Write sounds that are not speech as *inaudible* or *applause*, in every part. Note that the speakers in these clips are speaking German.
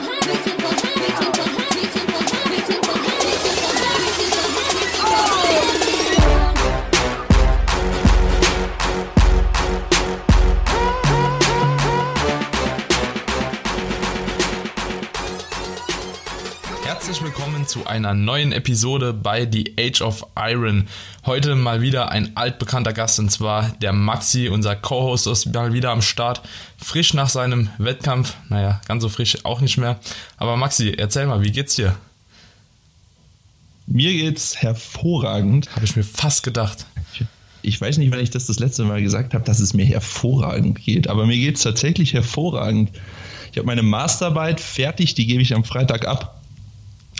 Mm-hmm. Zu einer neuen Episode bei The Age of Iron. Heute mal wieder ein altbekannter Gast und zwar der Maxi, unser Co-Host ist mal wieder am Start. Frisch nach seinem Wettkampf. Naja, ganz so frisch auch nicht mehr. Aber Maxi, erzähl mal, wie geht's dir? Mir geht's hervorragend. Habe ich mir fast gedacht. Ich weiß nicht, wann ich das das letzte Mal gesagt habe, dass es mir hervorragend geht, aber mir geht's tatsächlich hervorragend. Ich habe meine Masterarbeit fertig, die gebe ich am Freitag ab.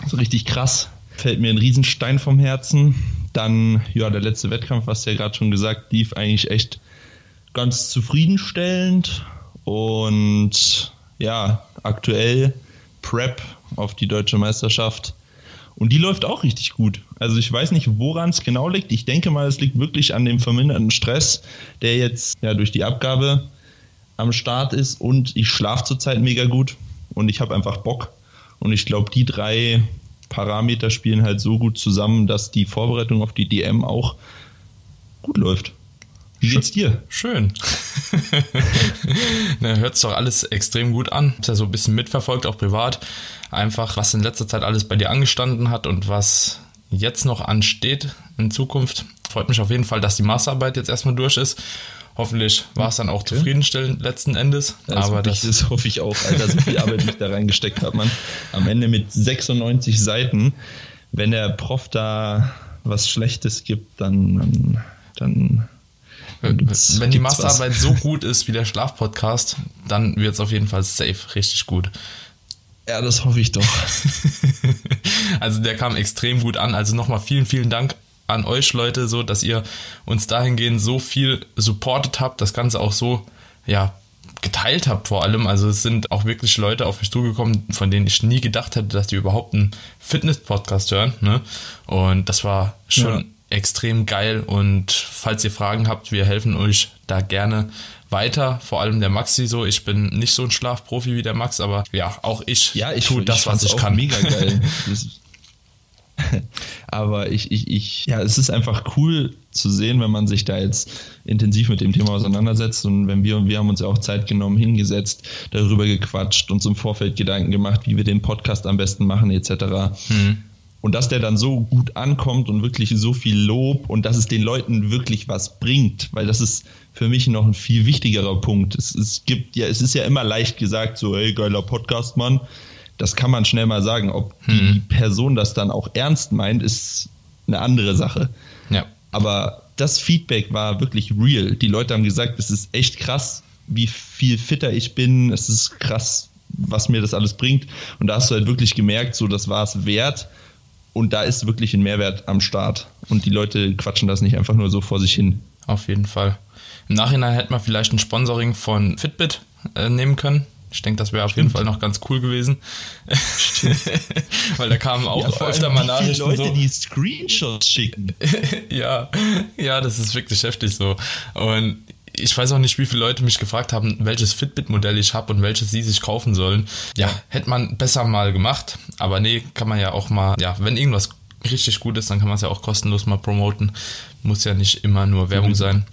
So richtig krass. Fällt mir ein Riesenstein vom Herzen. Dann, ja, der letzte Wettkampf, was ja gerade schon gesagt, lief eigentlich echt ganz zufriedenstellend. Und ja, aktuell Prep auf die deutsche Meisterschaft. Und die läuft auch richtig gut. Also ich weiß nicht, woran es genau liegt. Ich denke mal, es liegt wirklich an dem verminderten Stress, der jetzt ja durch die Abgabe am Start ist. Und ich schlafe zurzeit mega gut. Und ich habe einfach Bock. Und ich glaube, die drei Parameter spielen halt so gut zusammen, dass die Vorbereitung auf die DM auch gut läuft. Wie geht's dir? Schön. *laughs* Na, hört's doch alles extrem gut an. Ist ja so ein bisschen mitverfolgt, auch privat. Einfach, was in letzter Zeit alles bei dir angestanden hat und was jetzt noch ansteht in Zukunft. Freut mich auf jeden Fall, dass die Masterarbeit jetzt erstmal durch ist. Hoffentlich war es dann auch okay. zufriedenstellend letzten Endes. Das aber das, ich, das hoffe ich auch, Alter, so viel Arbeit, die ich da reingesteckt habe, man. Am Ende mit 96 Seiten. Wenn der Prof da was Schlechtes gibt, dann, dann wenn die Masterarbeit was. so gut ist wie der Schlafpodcast, dann wird es auf jeden Fall safe richtig gut. Ja, das hoffe ich doch. *laughs* also der kam extrem gut an. Also nochmal vielen, vielen Dank an euch Leute, so dass ihr uns dahingehend so viel supportet habt, das Ganze auch so, ja, geteilt habt vor allem. Also es sind auch wirklich Leute auf mich zugekommen, von denen ich nie gedacht hätte, dass die überhaupt einen Fitness-Podcast hören. Ne? Und das war schon ja. extrem geil. Und falls ihr Fragen habt, wir helfen euch da gerne weiter. Vor allem der Maxi so. Ich bin nicht so ein Schlafprofi wie der Max, aber ja, auch ich, ja, ich tue das, was ich kann. Mega geil. *laughs* *laughs* Aber ich, ich, ich, ja, es ist einfach cool zu sehen, wenn man sich da jetzt intensiv mit dem Thema auseinandersetzt. Und wenn wir, wir haben uns ja auch Zeit genommen, hingesetzt, darüber gequatscht, uns im Vorfeld Gedanken gemacht, wie wir den Podcast am besten machen, etc. Hm. Und dass der dann so gut ankommt und wirklich so viel Lob und dass es den Leuten wirklich was bringt, weil das ist für mich noch ein viel wichtigerer Punkt. Es, es gibt ja, es ist ja immer leicht gesagt, so, ey, geiler Podcast, Mann das kann man schnell mal sagen. Ob hm. die Person das dann auch ernst meint, ist eine andere Sache. Ja. Aber das Feedback war wirklich real. Die Leute haben gesagt, es ist echt krass, wie viel fitter ich bin. Es ist krass, was mir das alles bringt. Und da hast du halt wirklich gemerkt, so das war es wert. Und da ist wirklich ein Mehrwert am Start. Und die Leute quatschen das nicht einfach nur so vor sich hin. Auf jeden Fall. Im Nachhinein hätte man vielleicht ein Sponsoring von Fitbit äh, nehmen können. Ich denke, das wäre auf jeden Fall noch ganz cool gewesen. *laughs* Weil da kamen auch ja, öfter mal Nachrichten. Leute, so. die Screenshots schicken. *laughs* ja, ja, das ist wirklich heftig so. Und ich weiß auch nicht, wie viele Leute mich gefragt haben, welches Fitbit-Modell ich habe und welches sie sich kaufen sollen. Ja, hätte man besser mal gemacht. Aber nee, kann man ja auch mal, ja, wenn irgendwas richtig gut ist, dann kann man es ja auch kostenlos mal promoten. Muss ja nicht immer nur Werbung mhm. sein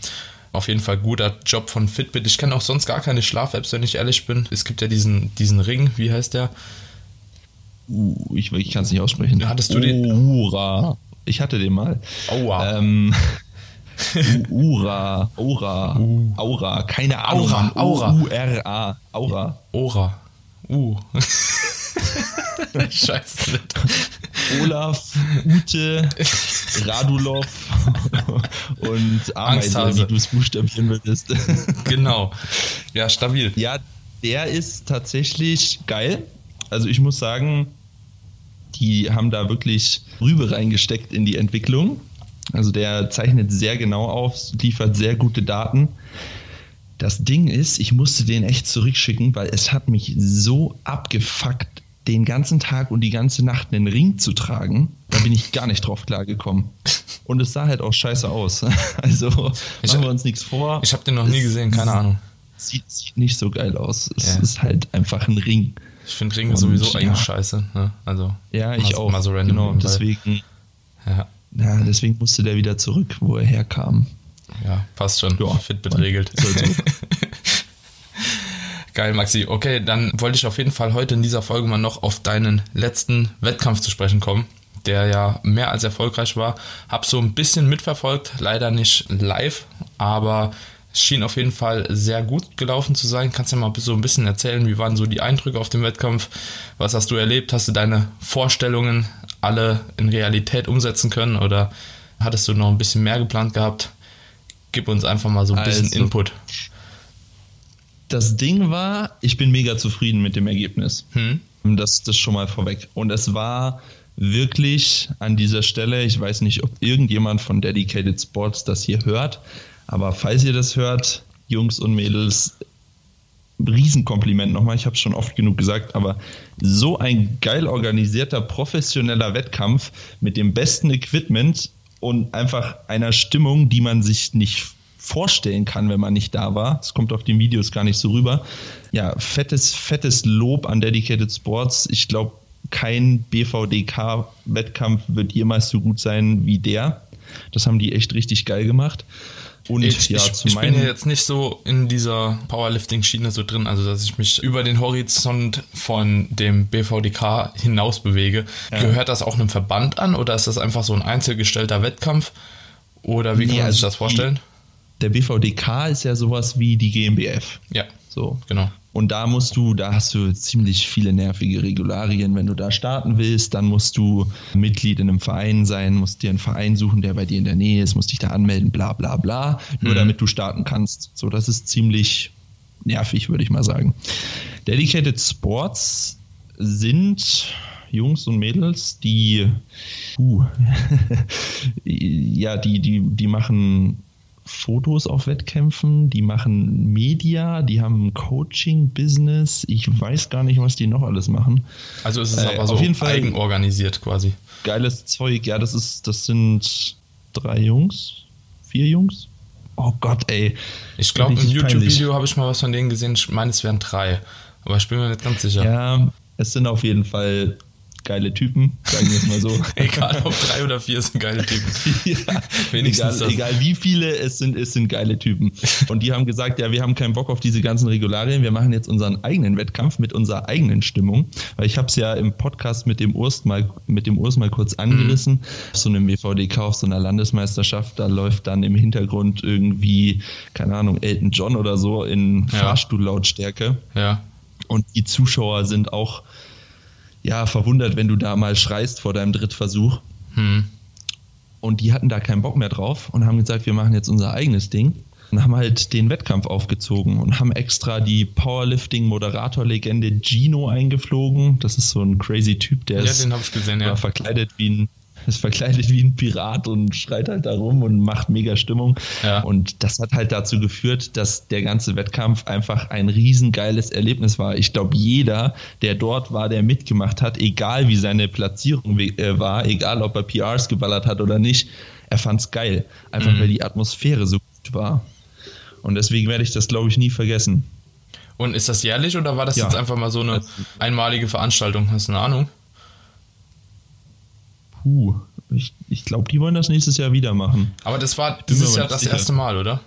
auf jeden Fall guter Job von Fitbit. Ich kenne auch sonst gar keine Schlaf-Apps, wenn ich ehrlich bin. Es gibt ja diesen, diesen Ring, wie heißt der? Uh, ich, ich kann es nicht aussprechen. Hattest du den? Ura. Ich hatte den mal. Aua. Ähm, *laughs* Ura, Aura, uh. Aura, keine Ahnung. Aura, Aura. U-R-A, Aura. Aura. Uh. *laughs* *laughs* Scheiße. Olaf, Ute, *laughs* Radulov und Ameise, wie du es buchstabieren würdest. genau. Ja, stabil. Ja, der ist tatsächlich geil. Also ich muss sagen, die haben da wirklich Rübe reingesteckt in die Entwicklung. Also der zeichnet sehr genau auf, liefert sehr gute Daten. Das Ding ist, ich musste den echt zurückschicken, weil es hat mich so abgefuckt, den ganzen Tag und die ganze Nacht einen Ring zu tragen, da bin ich gar nicht drauf klargekommen. Und es sah halt auch scheiße aus. *laughs* Also ich machen wir uns nichts vor. Ich habe den noch nie gesehen, keine Ahnung. Sieht, sieht nicht so geil aus. Es ja. ist halt einfach ein Ring. Ich finde Ringe sowieso ja. eigentlich scheiße. Ne? Also, ja, ich auch. Mal so random genau, deswegen, ja. ja. deswegen musste der wieder zurück, wo er herkam. Ja, passt schon. Ja, Fit betregelt. *laughs* Geil, Maxi. Okay, dann wollte ich auf jeden Fall heute in dieser Folge mal noch auf deinen letzten Wettkampf zu sprechen kommen, der ja mehr als erfolgreich war. Hab so ein bisschen mitverfolgt, leider nicht live, aber es schien auf jeden Fall sehr gut gelaufen zu sein. Kannst du ja mal so ein bisschen erzählen, wie waren so die Eindrücke auf dem Wettkampf? Was hast du erlebt? Hast du deine Vorstellungen alle in Realität umsetzen können oder hattest du noch ein bisschen mehr geplant gehabt? Gib uns einfach mal so ein bisschen also, Input das Ding war, ich bin mega zufrieden mit dem Ergebnis. Hm. Das, das schon mal vorweg. Und es war wirklich an dieser Stelle, ich weiß nicht, ob irgendjemand von Dedicated Sports das hier hört, aber falls ihr das hört, Jungs und Mädels, Riesenkompliment nochmal, ich habe es schon oft genug gesagt, aber so ein geil organisierter, professioneller Wettkampf mit dem besten Equipment und einfach einer Stimmung, die man sich nicht vorstellen kann, wenn man nicht da war. Es kommt auf den Videos gar nicht so rüber. Ja, fettes, fettes Lob an Dedicated Sports. Ich glaube, kein BVDK-Wettkampf wird jemals so gut sein wie der. Das haben die echt richtig geil gemacht. Und ich, ja, ich, ich bin ja jetzt nicht so in dieser Powerlifting-Schiene so drin, also dass ich mich über den Horizont von dem BVDK hinaus bewege. Ja. Gehört das auch einem Verband an oder ist das einfach so ein einzelgestellter Wettkampf? Oder wie kann nee, man sich also das vorstellen? Die, der BVDK ist ja sowas wie die GmbF. Ja. So. Genau. Und da musst du, da hast du ziemlich viele nervige Regularien. Wenn du da starten willst, dann musst du Mitglied in einem Verein sein, musst dir einen Verein suchen, der bei dir in der Nähe ist, musst dich da anmelden, bla bla bla, nur mhm. damit du starten kannst. So, das ist ziemlich nervig, würde ich mal sagen. Dedicated Sports sind Jungs und Mädels, die, uh, *laughs* ja, die, die, die machen Fotos auf Wettkämpfen, die machen Media, die haben Coaching-Business. Ich weiß gar nicht, was die noch alles machen. Also ist es äh, aber so auf jeden Fall eigenorganisiert quasi. Geiles Zeug, ja, das ist, das sind drei Jungs, vier Jungs. Oh Gott, ey. Ich glaube, im YouTube-Video habe ich mal was von denen gesehen. Ich meine, es wären drei. Aber ich bin mir nicht ganz sicher. Ja, es sind auf jeden Fall geile Typen, sagen wir es mal so. *laughs* egal ob drei oder vier sind geile Typen. *laughs* ja, Wenigstens egal, egal wie viele es sind, es sind geile Typen. Und die haben gesagt, ja, wir haben keinen Bock auf diese ganzen Regularien, wir machen jetzt unseren eigenen Wettkampf mit unserer eigenen Stimmung. Weil ich habe es ja im Podcast mit dem Urs mal, mit dem Urs mal kurz angerissen. Mhm. Auf so einem WVDK, auf so einer Landesmeisterschaft, da läuft dann im Hintergrund irgendwie, keine Ahnung, Elton John oder so in ja. Fahrstuhllautstärke. Ja. Und die Zuschauer sind auch ja, verwundert, wenn du da mal schreist vor deinem Drittversuch. Hm. Und die hatten da keinen Bock mehr drauf und haben gesagt, wir machen jetzt unser eigenes Ding. Und haben halt den Wettkampf aufgezogen und haben extra die Powerlifting-Moderator-Legende Gino eingeflogen. Das ist so ein crazy Typ, der ja, ist gesehen, ja. verkleidet wie ein ist verkleidet wie ein Pirat und schreit halt da rum und macht mega Stimmung. Ja. Und das hat halt dazu geführt, dass der ganze Wettkampf einfach ein riesengeiles Erlebnis war. Ich glaube, jeder, der dort war, der mitgemacht hat, egal wie seine Platzierung äh, war, egal ob er PRs geballert hat oder nicht, er fand es geil. Einfach mhm. weil die Atmosphäre so gut war. Und deswegen werde ich das, glaube ich, nie vergessen. Und ist das jährlich oder war das ja. jetzt einfach mal so eine einmalige Veranstaltung? Hast du eine Ahnung? Puh, ich, ich glaube, die wollen das nächstes Jahr wieder machen. Aber das war dieses Jahr das sicher. erste Mal, oder?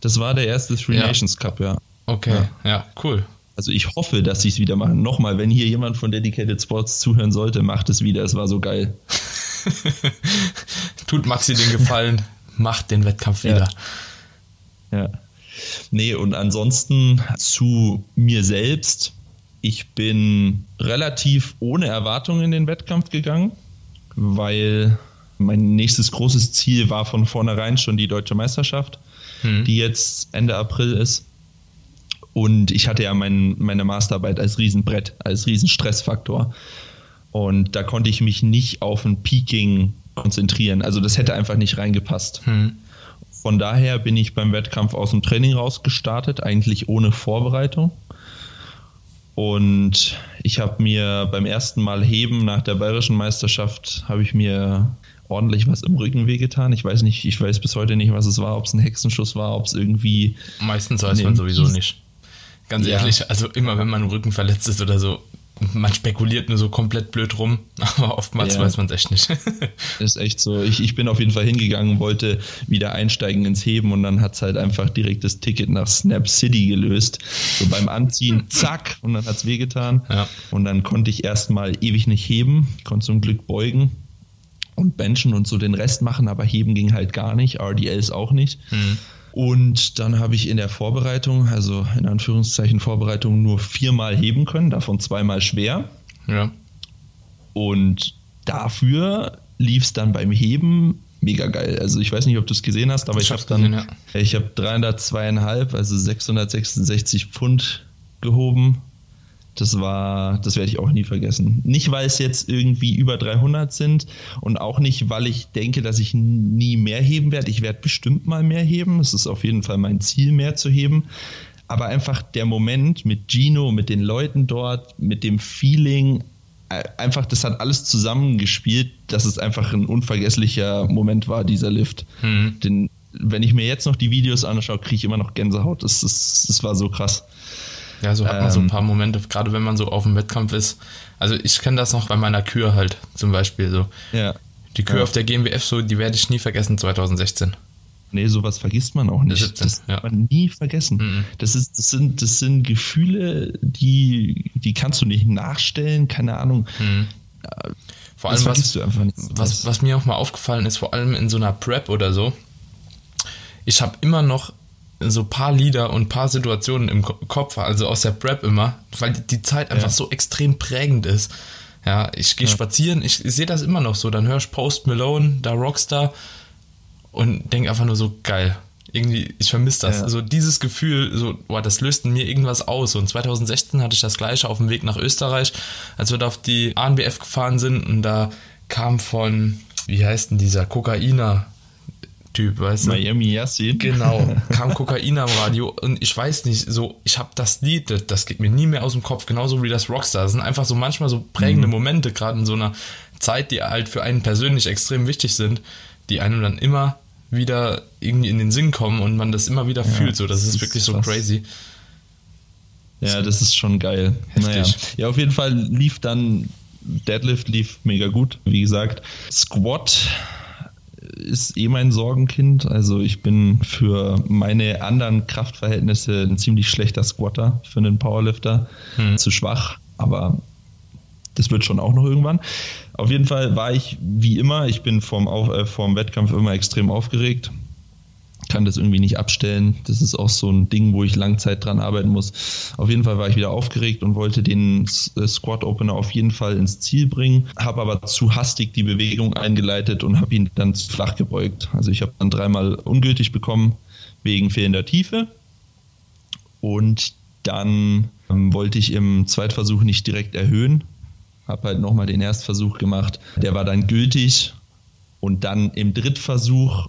Das war der erste Three ja. Nations Cup, ja. Okay, ja, ja cool. Also ich hoffe, dass sie es wieder machen. Nochmal, wenn hier jemand von Dedicated Sports zuhören sollte, macht es wieder. Es war so geil. *laughs* Tut Maxi den Gefallen, *laughs* macht den Wettkampf wieder. Ja. ja. Nee, und ansonsten zu mir selbst. Ich bin relativ ohne Erwartung in den Wettkampf gegangen weil mein nächstes großes Ziel war von vornherein schon die deutsche Meisterschaft, hm. die jetzt Ende April ist. Und ich hatte ja mein, meine Masterarbeit als Riesenbrett, als Riesenstressfaktor. Und da konnte ich mich nicht auf ein Peaking konzentrieren. Also das hätte einfach nicht reingepasst. Hm. Von daher bin ich beim Wettkampf aus dem Training raus gestartet, eigentlich ohne Vorbereitung. Und ich habe mir beim ersten Mal heben nach der bayerischen Meisterschaft, habe ich mir ordentlich was im Rücken wehgetan. Ich weiß nicht, ich weiß bis heute nicht, was es war, ob es ein Hexenschuss war, ob es irgendwie. Meistens weiß man sowieso nicht. Ganz Ja. ehrlich, also immer wenn man im Rücken verletzt ist oder so, man spekuliert nur so komplett blöd rum, *laughs* aber oftmals Ja. weiß man es echt nicht. *laughs* Ist echt so. Ich, ich bin auf jeden Fall hingegangen, wollte wieder einsteigen ins Heben und dann hat es halt einfach direkt das Ticket nach Snap City gelöst. So beim Anziehen, *laughs* zack, und dann hat es wehgetan. Ja. Und dann konnte ich erstmal ewig nicht heben, konnte zum Glück beugen und benchen und so den Rest machen, aber heben ging halt gar nicht, RDLs auch nicht. Und dann habe ich in der Vorbereitung, also in Anführungszeichen Vorbereitung, nur viermal heben können, davon zweimal schwer. ja. Und dafür lief es dann beim Heben mega geil. Also ich weiß nicht, ob du es gesehen hast, aber Ich ich, habe dann, gesehen, ich habe 302,5, also 666 Pfund gehoben. Das war, das werde ich auch nie vergessen. Nicht, weil es jetzt irgendwie über 300 sind und auch nicht, weil ich denke, dass ich nie mehr heben werde. Ich werde bestimmt mal mehr heben. Es ist auf jeden Fall mein Ziel, mehr zu heben. Aber einfach der Moment mit Gino, mit den Leuten dort, mit dem Feeling, äh, einfach, das hat alles zusammengespielt, dass es einfach ein unvergesslicher Moment war, dieser Lift. Mhm. Den, wenn ich mir jetzt noch die Videos anschaue, kriege ich immer noch Gänsehaut. Das, das, das war so krass. Ja, so hat man so ein Ähm. paar Momente, gerade wenn man so auf dem Wettkampf ist. Also ich kenne das noch bei meiner Kür halt zum Beispiel so. Ja. Die Kür Ja. auf der GmbF, so, die werde ich nie vergessen 2016. Nee, sowas vergisst man auch nicht. 17, das ja. hat man nie vergessen. Mhm. Das, ist, das, sind, das sind Gefühle, die, die kannst du nicht nachstellen, keine Ahnung. Mhm. Vor das allem, was, was, was mir auch mal aufgefallen ist, vor allem in so einer Prep oder so, ich habe immer noch so paar Lieder und paar Situationen im Ko- Kopf, also aus der Prep immer, weil die- Zeit einfach Ja. so extrem prägend ist. Ja, ich gehe Ja. spazieren, ich, ich sehe das immer noch so, dann höre ich Post Malone, da Rockstar und denke einfach nur so geil. Irgendwie, ich vermisse das. Ja. So dieses Gefühl, so, boah, das löst in mir irgendwas aus. Und 2016 hatte ich das gleiche auf dem Weg nach Österreich, als wir da auf die ANBF gefahren sind und da kam von, wie heißt denn dieser, Kokainer Typ, weißt du? Miami Yassin. Genau, *laughs* kam Kokain am Radio und ich weiß nicht, so, ich habe das Lied, das, das geht mir nie mehr aus dem Kopf, genauso wie das Rockstar. Das sind einfach so manchmal so prägende Momente, gerade in so einer Zeit, die halt für einen persönlich extrem wichtig sind, die einem dann immer wieder irgendwie in den Sinn kommen und man das immer wieder fühlt. So, das das ist wirklich so krass. crazy. Ja, das ist schon geil. Heftig. Naja. Ja, auf jeden Fall lief dann Deadlift lief mega gut, wie gesagt. Squat ist eh mein Sorgenkind. Also ich bin für meine anderen Kraftverhältnisse ein ziemlich schlechter Squatter für einen Powerlifter. Zu schwach, aber das wird schon auch noch irgendwann. Auf jeden Fall war ich wie immer, ich bin vorm, Auf, äh, vorm Wettkampf immer extrem aufgeregt kann das irgendwie nicht abstellen. Das ist auch so ein Ding, wo ich Langzeit dran arbeiten muss. Auf jeden Fall war ich wieder aufgeregt und wollte den äh, Squat Opener auf jeden Fall ins Ziel bringen, habe aber zu hastig die Bewegung eingeleitet und habe ihn dann flach gebeugt. Also ich habe dann dreimal ungültig bekommen wegen fehlender Tiefe und dann ähm, wollte ich im Zweitversuch nicht direkt erhöhen, habe halt nochmal den Erstversuch gemacht. Der war dann gültig und dann im Drittversuch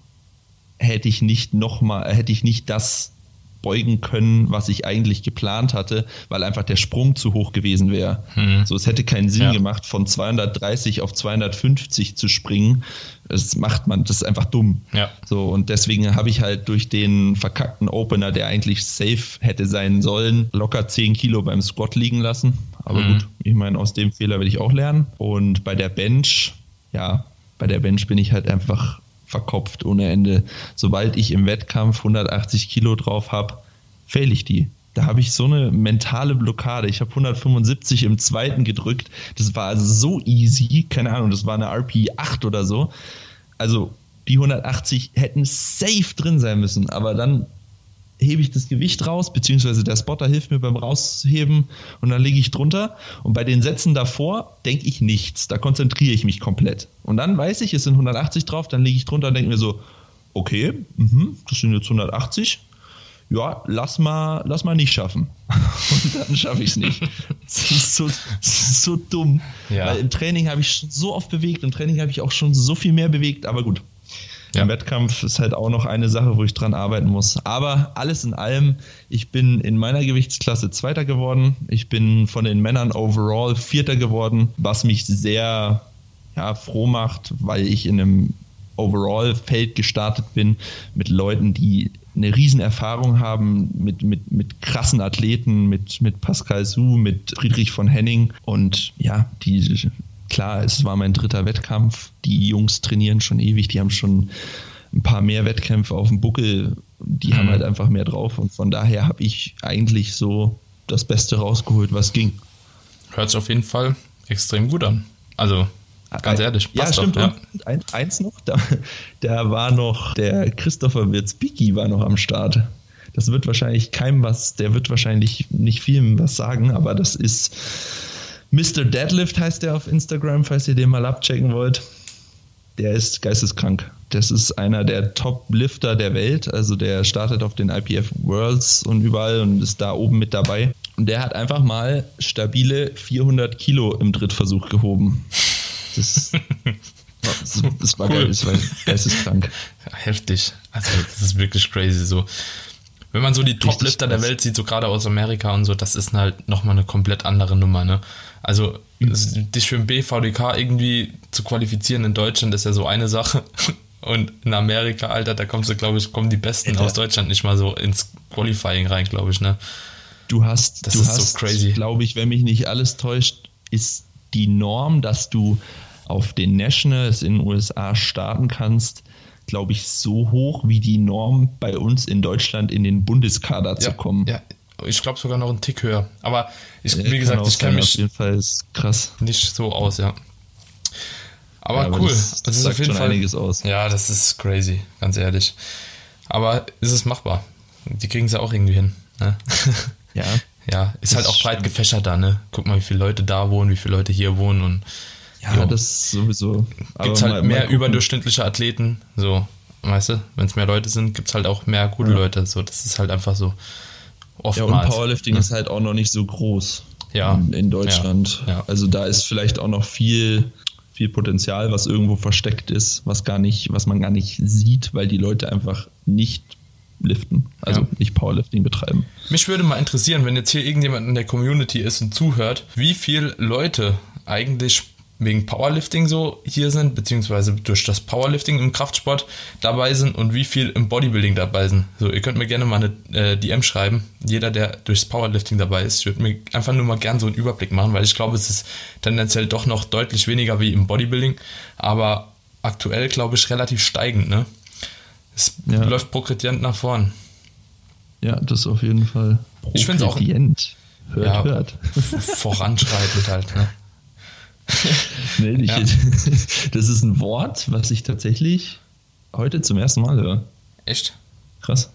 hätte ich nicht noch mal, hätte ich nicht das beugen können, was ich eigentlich geplant hatte, weil einfach der Sprung zu hoch gewesen wäre. Hm. So, es hätte keinen Sinn Ja. gemacht, von 230 auf 250 zu springen. Das macht man, das ist einfach dumm. Ja. So, und deswegen habe ich halt durch den verkackten Opener, der eigentlich safe hätte sein sollen, locker 10 Kilo beim Squat liegen lassen. Aber Mhm. gut, ich meine, aus dem Fehler will ich auch lernen. Und bei der Bench, ja, bei der Bench bin ich halt einfach verkopft ohne Ende. Sobald ich im Wettkampf 180 Kilo drauf habe, fail ich die. Da habe ich so eine mentale Blockade. Ich habe 175 im zweiten gedrückt. Das war also so easy. Keine Ahnung, das war eine RP 8 oder so. Also die 180 hätten safe drin sein müssen. Aber dann hebe ich das Gewicht raus, beziehungsweise der Spotter hilft mir beim Rausheben und dann lege ich drunter. Und bei den Sätzen davor denke ich nichts. Da konzentriere ich mich komplett. Und dann weiß ich, es sind 180 drauf, dann lege ich drunter und denke mir so, okay, mhm, das sind jetzt 180. Ja, lass mal, lass mal nicht schaffen. *laughs* Und dann schaffe ich es nicht. Das ist so, das ist so dumm. Ja. Weil im Training habe ich so oft bewegt, im Training habe ich auch schon so viel mehr bewegt, aber gut. Ja. Im Wettkampf ist halt auch noch eine Sache, wo ich dran arbeiten muss. Aber alles in allem, ich bin in meiner Gewichtsklasse Zweiter geworden. Ich bin von den Männern overall Vierter geworden, was mich sehr ja, froh macht, weil ich in einem Overall-Feld gestartet bin mit Leuten, die eine Riesenerfahrung haben mit, mit, mit krassen Athleten, mit, mit Pascal Su, mit Friedrich von Henning. Und ja, die, klar, es war mein dritter Wettkampf. Die Jungs trainieren schon ewig, die haben schon ein paar mehr Wettkämpfe auf dem Buckel. Die mhm. haben halt einfach mehr drauf. Und von daher habe ich eigentlich so das Beste rausgeholt, was ging. Hört sich auf jeden Fall extrem gut an. Also Ganz ehrlich, ja, stimmt. Doch, ja. Und ein, eins noch, da, da war noch der Christopher Wirzbicki war noch am Start. Das wird wahrscheinlich keinem was, der wird wahrscheinlich nicht vielen was sagen, aber das ist Mr. Deadlift heißt der auf Instagram, falls ihr den mal abchecken wollt. Der ist geisteskrank. Das ist einer der Top-Lifter der Welt. Also der startet auf den IPF Worlds und überall und ist da oben mit dabei. Und der hat einfach mal stabile 400 Kilo im Drittversuch gehoben. Das, *laughs* das, war cool. geil, das war geisteskrank. Heftig. Also, das ist wirklich crazy so. Wenn man so die Top-Lifter der Welt sieht, so gerade aus Amerika und so, das ist halt nochmal eine komplett andere Nummer, ne? Also, mhm. dich für ein BVDK irgendwie zu qualifizieren in Deutschland ist ja so eine Sache. *laughs* Und in Amerika, Alter, da kommst du, glaube ich, kommen die Besten Alter. aus Deutschland nicht mal so ins Qualifying rein, glaube ich, ne? Du hast, das du ist hast, so crazy. glaube ich, wenn mich nicht alles täuscht, ist die Norm, dass du auf den Nationals in den USA starten kannst, glaube ich, so hoch wie die Norm bei uns in Deutschland in den Bundeskader ja, zu kommen. Ja, ich glaube sogar noch einen Tick höher. Aber ich, wie gesagt, ich kenne mich auf jeden Fall ist krass. nicht so aus, ja. Aber, ja, aber cool. Das, das, ist auf jeden Fall einiges aus. Ja, das ist crazy, ganz ehrlich. Aber ist es machbar? Die kriegen es ja auch irgendwie hin. Ne? Ja. *laughs* Ja, ist halt auch breit gefächert da, ne? Guck mal, wie viele Leute da wohnen, wie viele Leute hier wohnen und. Ja, jo. das sowieso. Gibt es halt mal, mehr mal überdurchschnittliche Athleten, so, weißt du? Wenn es mehr Leute sind, gibt es halt auch mehr gute ja. Leute, so. Das ist halt einfach so. Oftmals. Ja, und Powerlifting ne? ist halt auch noch nicht so groß. Ja. In, in Deutschland. Ja. Also da ist vielleicht auch noch viel, viel Potenzial, was irgendwo versteckt ist, was gar nicht, was man gar nicht sieht, weil die Leute einfach nicht liften, also ja. nicht Powerlifting betreiben. Mich würde mal interessieren, wenn jetzt hier irgendjemand in der Community ist und zuhört, wie viele Leute eigentlich wegen Powerlifting so hier sind, beziehungsweise durch das Powerlifting im Kraftsport dabei sind und wie viel im Bodybuilding dabei sind. So, ihr könnt mir gerne mal eine äh, DM schreiben. Jeder, der durchs Powerlifting dabei ist, ich würde mir einfach nur mal gern so einen Überblick machen, weil ich glaube, es ist tendenziell doch noch deutlich weniger wie im Bodybuilding, aber aktuell glaube ich relativ steigend, ne? Es ja. läuft progredient nach vorn. Ja, das auf jeden Fall. Ich finde es auch. Hört, ja, hört. Voranschreitend halt, ne? *laughs* *laughs* nee, nicht. Ja. *laughs* Das ist ein Wort, was ich tatsächlich heute zum ersten Mal höre. Echt? Krass.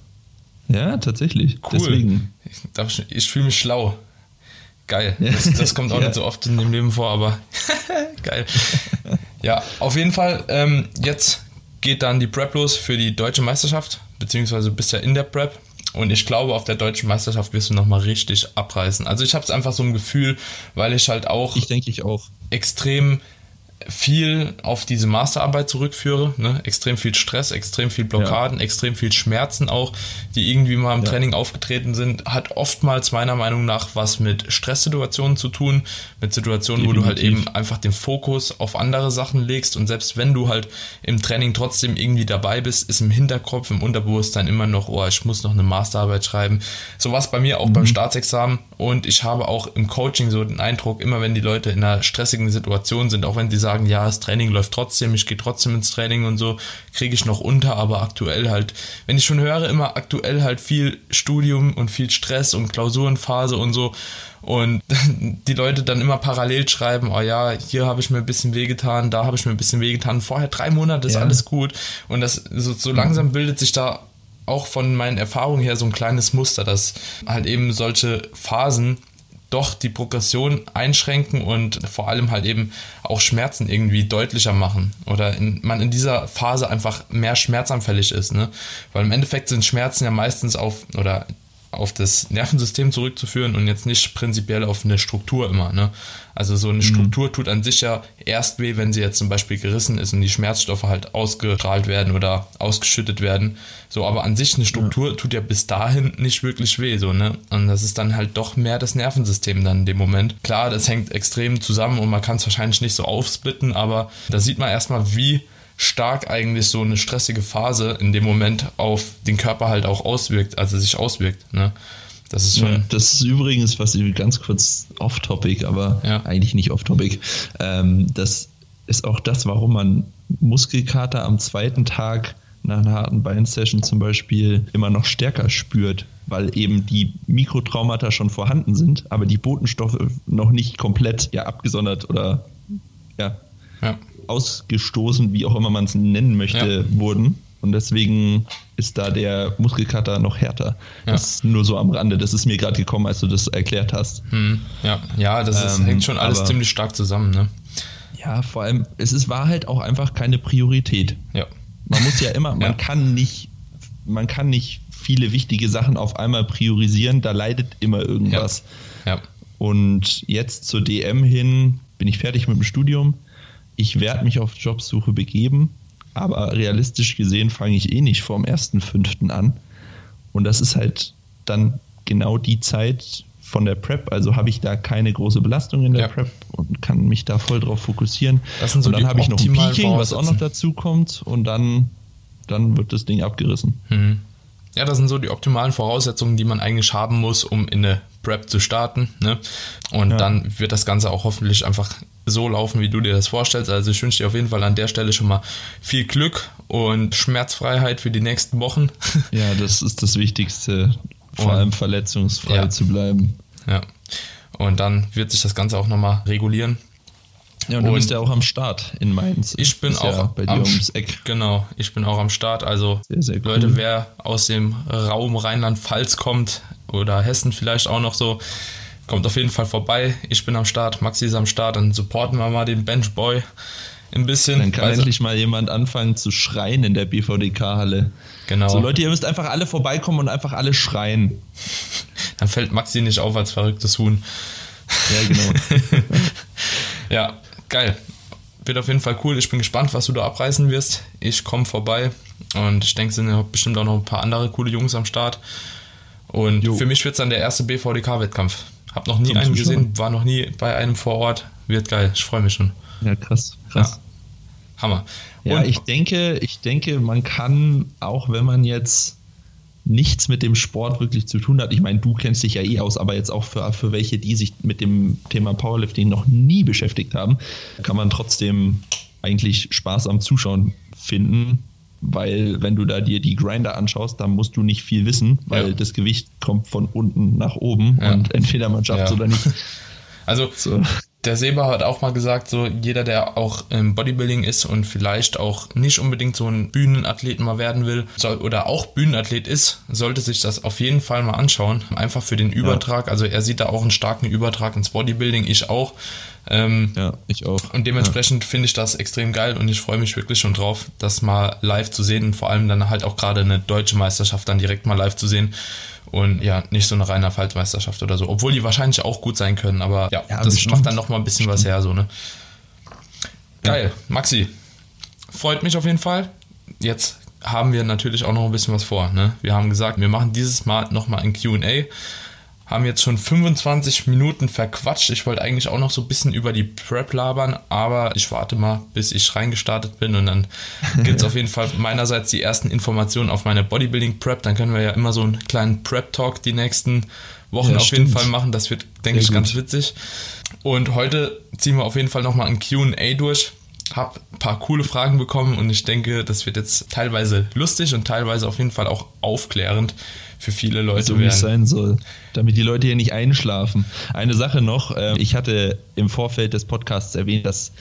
Ja, tatsächlich. Cool. Deswegen. Ich, ich fühle mich schlau. Geil. Das, das kommt auch *laughs* ja. nicht so oft in dem Leben vor, aber geil. Ja, auf jeden Fall. Ähm, jetzt geht dann die Prep los für die deutsche Meisterschaft, beziehungsweise bist ja in der Prep. Und ich glaube, auf der deutschen Meisterschaft wirst du nochmal richtig abreißen. Also ich habe es einfach so ein Gefühl, weil ich halt auch. Ich denke ich auch. Extrem viel auf diese Masterarbeit zurückführe. Ne? Extrem viel Stress, extrem viel Blockaden, ja. extrem viel Schmerzen auch, die irgendwie mal im ja. Training aufgetreten sind, hat oftmals meiner Meinung nach was mit Stresssituationen zu tun, mit Situationen, Definitiv. wo du halt eben einfach den Fokus auf andere Sachen legst und selbst wenn du halt im Training trotzdem irgendwie dabei bist, ist im Hinterkopf, im Unterbewusstsein immer noch, oh, ich muss noch eine Masterarbeit schreiben. So was bei mir auch mhm. beim Staatsexamen und ich habe auch im Coaching so den Eindruck, immer wenn die Leute in einer stressigen Situation sind, auch wenn sie sagen, ja, das Training läuft trotzdem, ich gehe trotzdem ins Training und so, kriege ich noch unter, aber aktuell halt, wenn ich schon höre, immer aktuell halt viel Studium und viel Stress und Klausurenphase und so und *laughs* die Leute dann immer parallel schreiben, oh ja, hier habe ich mir ein bisschen wehgetan, da habe ich mir ein bisschen wehgetan, vorher drei Monate ist ja. alles gut und das so, so langsam bildet sich da auch von meinen Erfahrungen her so ein kleines Muster, dass halt eben solche Phasen doch die Progression einschränken und vor allem halt eben auch Schmerzen irgendwie deutlicher machen oder in, man in dieser Phase einfach mehr schmerzanfällig ist, ne? Weil im Endeffekt sind Schmerzen ja meistens auf oder auf das Nervensystem zurückzuführen und jetzt nicht prinzipiell auf eine Struktur immer. Ne? Also so eine mhm. Struktur tut an sich ja erst weh, wenn sie jetzt zum Beispiel gerissen ist und die Schmerzstoffe halt ausgestrahlt werden oder ausgeschüttet werden. So, aber an sich eine Struktur ja. tut ja bis dahin nicht wirklich weh, so, ne? Und das ist dann halt doch mehr das Nervensystem dann in dem Moment. Klar, das hängt extrem zusammen und man kann es wahrscheinlich nicht so aufsplitten, aber da sieht man erstmal, wie stark eigentlich so eine stressige Phase in dem Moment auf den Körper halt auch auswirkt, also sich auswirkt. Ne? Das ist schon. Ja, das ist übrigens, was ganz kurz off-topic, aber ja. eigentlich nicht off-topic. Ähm, das ist auch das, warum man Muskelkater am zweiten Tag nach einer harten Beinsession zum Beispiel immer noch stärker spürt, weil eben die Mikrotraumata schon vorhanden sind, aber die Botenstoffe noch nicht komplett ja abgesondert oder ja, ja. Ausgestoßen, wie auch immer man es nennen möchte, ja. wurden. Und deswegen ist da der Muskelkater noch härter. Ja. Das ist nur so am Rande. Das ist mir gerade gekommen, als du das erklärt hast. Hm, ja, ja, das ist, ähm, hängt schon alles aber, ziemlich stark zusammen. Ne? Ja, vor allem, es ist, war halt auch einfach keine Priorität. Ja. Man muss ja immer, *laughs* man ja. kann nicht, man kann nicht viele wichtige Sachen auf einmal priorisieren, da leidet immer irgendwas. Ja. ja. Und jetzt zur DM hin bin ich fertig mit dem Studium. Ich werde mich auf Jobsuche begeben aber realistisch gesehen fange ich eh nicht vorm 1.5. an. Und das ist halt dann genau die Zeit von der Prep, also habe ich da keine große Belastung in der ja. Prep und kann mich da voll drauf fokussieren. So und dann habe ich noch ein Peaking, was auch noch dazu kommt und dann, dann wird das Ding abgerissen. Mhm. Ja, das sind so die optimalen Voraussetzungen, die man eigentlich haben muss, um in eine Prep zu starten. Ne? Und ja. dann wird das Ganze auch hoffentlich einfach so laufen, wie du dir das vorstellst. Also ich wünsche dir auf jeden Fall an der Stelle schon mal viel Glück und Schmerzfreiheit für die nächsten Wochen. *laughs* Ja, das ist das Wichtigste, vor und, allem verletzungsfrei ja. zu bleiben. Ja. Und dann wird sich das Ganze auch nochmal regulieren. Ja, und, und du bist ja auch am Start in Mainz. Ich bin auch ja bei dir am, ums Eck. Genau, ich bin auch am Start. Also sehr, sehr cool. Leute, wer aus dem Raum Rheinland-Pfalz kommt oder Hessen vielleicht auch noch so, kommt auf jeden Fall vorbei. Ich bin am Start, Maxi ist am Start, dann supporten wir mal den Benchboy ein bisschen. Dann kann endlich mal jemand anfangen zu schreien in der BVDK-Halle. Genau. So Leute, ihr müsst einfach alle vorbeikommen und einfach alle schreien. *laughs* Dann fällt Maxi nicht auf als verrücktes Huhn. Ja, genau. *laughs* ja, geil. Wird auf jeden Fall cool. Ich bin gespannt, was du da abreißen wirst. Ich komme vorbei und ich denke, es sind bestimmt auch noch ein paar andere coole Jungs am Start. Und jo. für mich wird es dann der erste BVDK-Wettkampf. Hab noch nie Zum einen gesehen, war noch nie bei einem vor Ort. Wird geil, ich freue mich schon. Ja, krass, krass. Ja. Hammer. Ja, ich denke, ich denke, man kann, auch wenn man jetzt nichts mit dem Sport wirklich zu tun hat, ich meine, du kennst dich ja eh aus, aber jetzt auch für, für welche, die sich mit dem Thema Powerlifting noch nie beschäftigt haben, kann man trotzdem eigentlich Spaß am Zuschauen finden weil wenn du da dir die Grinder anschaust, dann musst du nicht viel wissen, weil ja. das Gewicht kommt von unten nach oben ja. und entweder man schafft es ja. oder nicht. *laughs* Also so. der Seba hat auch mal gesagt, so jeder, der auch im Bodybuilding ist und vielleicht auch nicht unbedingt so ein Bühnenathlet mal werden will soll, oder auch Bühnenathlet ist, sollte sich das auf jeden Fall mal anschauen. Einfach für den Übertrag. Also er sieht da auch einen starken Übertrag ins Bodybuilding, ich auch. Ähm, ja, ich auch. Und dementsprechend ja. finde ich das extrem geil und ich freue mich wirklich schon drauf, das mal live zu sehen und vor allem dann halt auch gerade eine deutsche Meisterschaft dann direkt mal live zu sehen und ja, nicht so eine reine Faltmeisterschaft oder so, obwohl die wahrscheinlich auch gut sein können, aber ja, ja das bestimmt. macht dann nochmal ein bisschen bestimmt. was her, so, ne? Geil, Maxi, freut mich auf jeden Fall. Jetzt haben wir natürlich auch noch ein bisschen was vor, ne? Wir haben gesagt, wir machen dieses Mal nochmal ein Q&A haben jetzt schon 25 Minuten verquatscht. Ich wollte eigentlich auch noch so ein bisschen über die Prep labern, aber ich warte mal, bis ich reingestartet bin und dann *laughs* gibt es auf jeden Fall meinerseits die ersten Informationen auf meine Bodybuilding Prep. Dann können wir ja immer so einen kleinen Prep Talk die nächsten Wochen ja, auf stimmt. jeden Fall machen. Das wird, denke ich, gut. ganz witzig. Und heute ziehen wir auf jeden Fall nochmal ein QA durch. Hab ein paar coole Fragen bekommen und ich denke, das wird jetzt teilweise lustig und teilweise auf jeden Fall auch aufklärend für viele Leute so, wie es sein soll, damit die Leute hier nicht einschlafen. Eine Sache noch, ähm, ich hatte im Vorfeld des Podcasts erwähnt, dass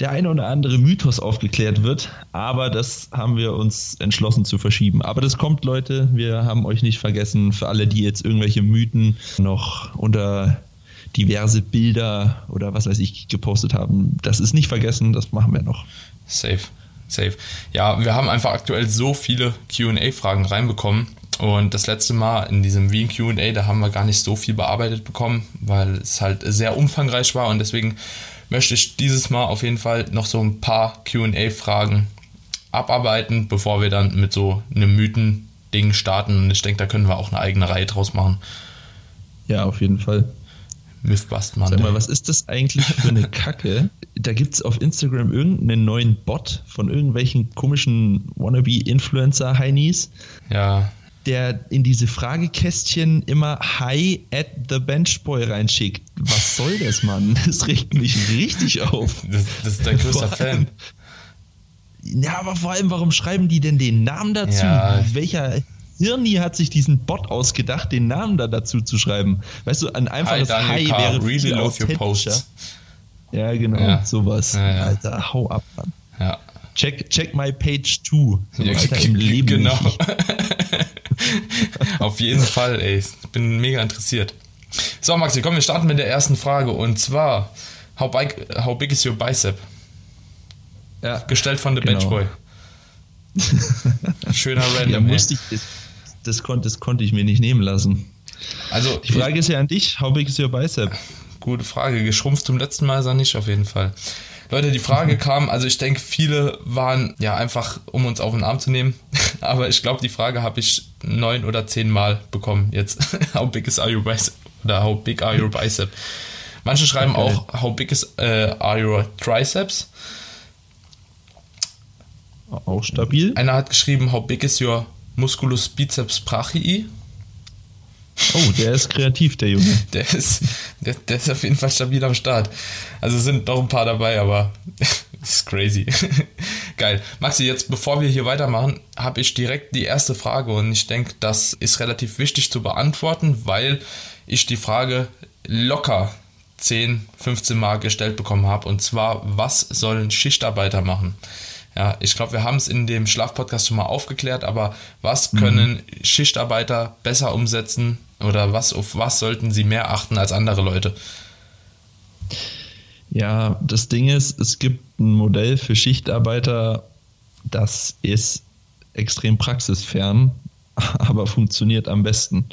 der eine oder andere Mythos aufgeklärt wird, aber das haben wir uns entschlossen zu verschieben. Aber das kommt, Leute, wir haben euch nicht vergessen, für alle, die jetzt irgendwelche Mythen noch unter diverse Bilder oder was weiß ich gepostet haben, das ist nicht vergessen, das machen wir noch. Safe, safe. Ja, wir haben einfach aktuell so viele QA-Fragen reinbekommen und das letzte Mal in diesem Wien QA, da haben wir gar nicht so viel bearbeitet bekommen, weil es halt sehr umfangreich war und deswegen möchte ich dieses Mal auf jeden Fall noch so ein paar QA-Fragen abarbeiten, bevor wir dann mit so einem Mythen-Ding starten. Und ich denke, da können wir auch eine eigene Reihe draus machen. Ja, auf jeden Fall. Mythbust Sag mal, was ist das eigentlich für eine Kacke? Da gibt es auf Instagram irgendeinen neuen Bot von irgendwelchen komischen Wannabe-Influencer-Heinis. Ja. Der in diese Fragekästchen immer Hi at the Benchboy reinschickt. Was soll das, Mann? Das regt mich richtig auf. Das, das ist dein größter Fan. Ja, aber vor allem, warum schreiben die denn den Namen dazu? Ja. Welcher Hirni hat sich diesen Bot ausgedacht, den Namen da dazu zu schreiben? Weißt du, ein einfaches Hi, Hi wäre Really love your posts. Ja, genau, Ja. sowas. Ja, ja. Alter, hau ab, Mann. Ja. Check, check my page 2. So, Ja, Alter, im Leben genau. *laughs* Auf jeden Fall, ey. Ich bin mega interessiert. So, Maxi, komm, wir starten mit der ersten Frage. Und zwar, how big, how big is your bicep? Ja, Gestellt von The Genau. Benchboy. *laughs* Schöner ja Random. ey. musste ich, das, konnte, das konnte ich mir nicht nehmen lassen. also, Die Frage ist ja an dich, how big is your bicep? Gute Frage. Geschrumpft zum letzten Mal ist er nicht auf jeden Fall. Leute, die Frage *laughs* kam, also ich denke, viele waren ja einfach, um uns auf den Arm zu nehmen. *laughs* Aber ich glaube, die Frage habe ich neun oder zehn Mal bekommen jetzt. *laughs* How big is are your bicep? Oder how big are your bicep? Manche schreiben Okay. auch, how big is äh, are your triceps? Auch stabil? Einer hat geschrieben, how big is your musculus biceps brachii? Oh, der ist kreativ, der Junge. *laughs* Der ist, der, der ist auf jeden Fall stabil am Start. Also sind noch ein paar dabei, aber das *laughs* ist crazy. *laughs* Geil. Maxi, jetzt bevor wir hier weitermachen, habe ich direkt die erste Frage und ich denke, das ist relativ wichtig zu beantworten, weil ich die Frage locker 10, 15 Mal gestellt bekommen habe. Und zwar, was sollen Schichtarbeiter machen? Ja, ich glaube, wir haben es in dem Schlafpodcast schon mal aufgeklärt, aber was können Schichtarbeiter besser umsetzen oder was, auf was sollten sie mehr achten als andere Leute? Ja, das Ding ist, es gibt ein Modell für Schichtarbeiter, das ist extrem praxisfern, *laughs* aber funktioniert am besten.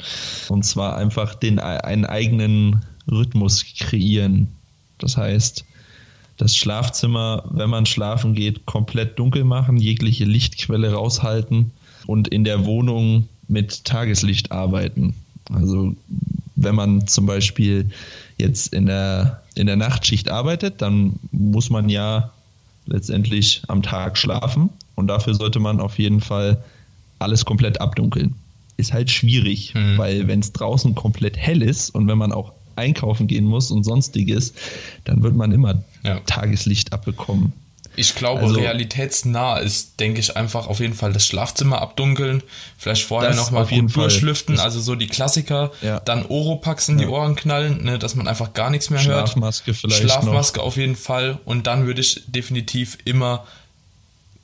Und zwar einfach den, einen eigenen Rhythmus kreieren. Das heißt, das Schlafzimmer, wenn man schlafen geht, komplett dunkel machen, jegliche Lichtquelle raushalten und in der Wohnung mit Tageslicht arbeiten. Also wenn man zum Beispiel jetzt in der, in der Nachtschicht arbeitet, dann muss man ja letztendlich am Tag schlafen und dafür sollte man auf jeden Fall alles komplett abdunkeln. Ist halt schwierig, Mhm. weil wenn es draußen komplett hell ist und wenn man auch einkaufen gehen muss und sonstiges, dann wird man immer Ja. Tageslicht abbekommen. Ich glaube, Also- realitätsnah ist, denke ich, einfach auf jeden Fall das Schlafzimmer abdunkeln, vielleicht vorher nochmal gut durchlüften, also so die Klassiker, Ja. dann Oropax in die Ja. Ohren knallen, ne, dass man einfach gar nichts mehr hört. Schlafmaske vielleicht Schlafmaske auf jeden Fall und dann würde ich definitiv immer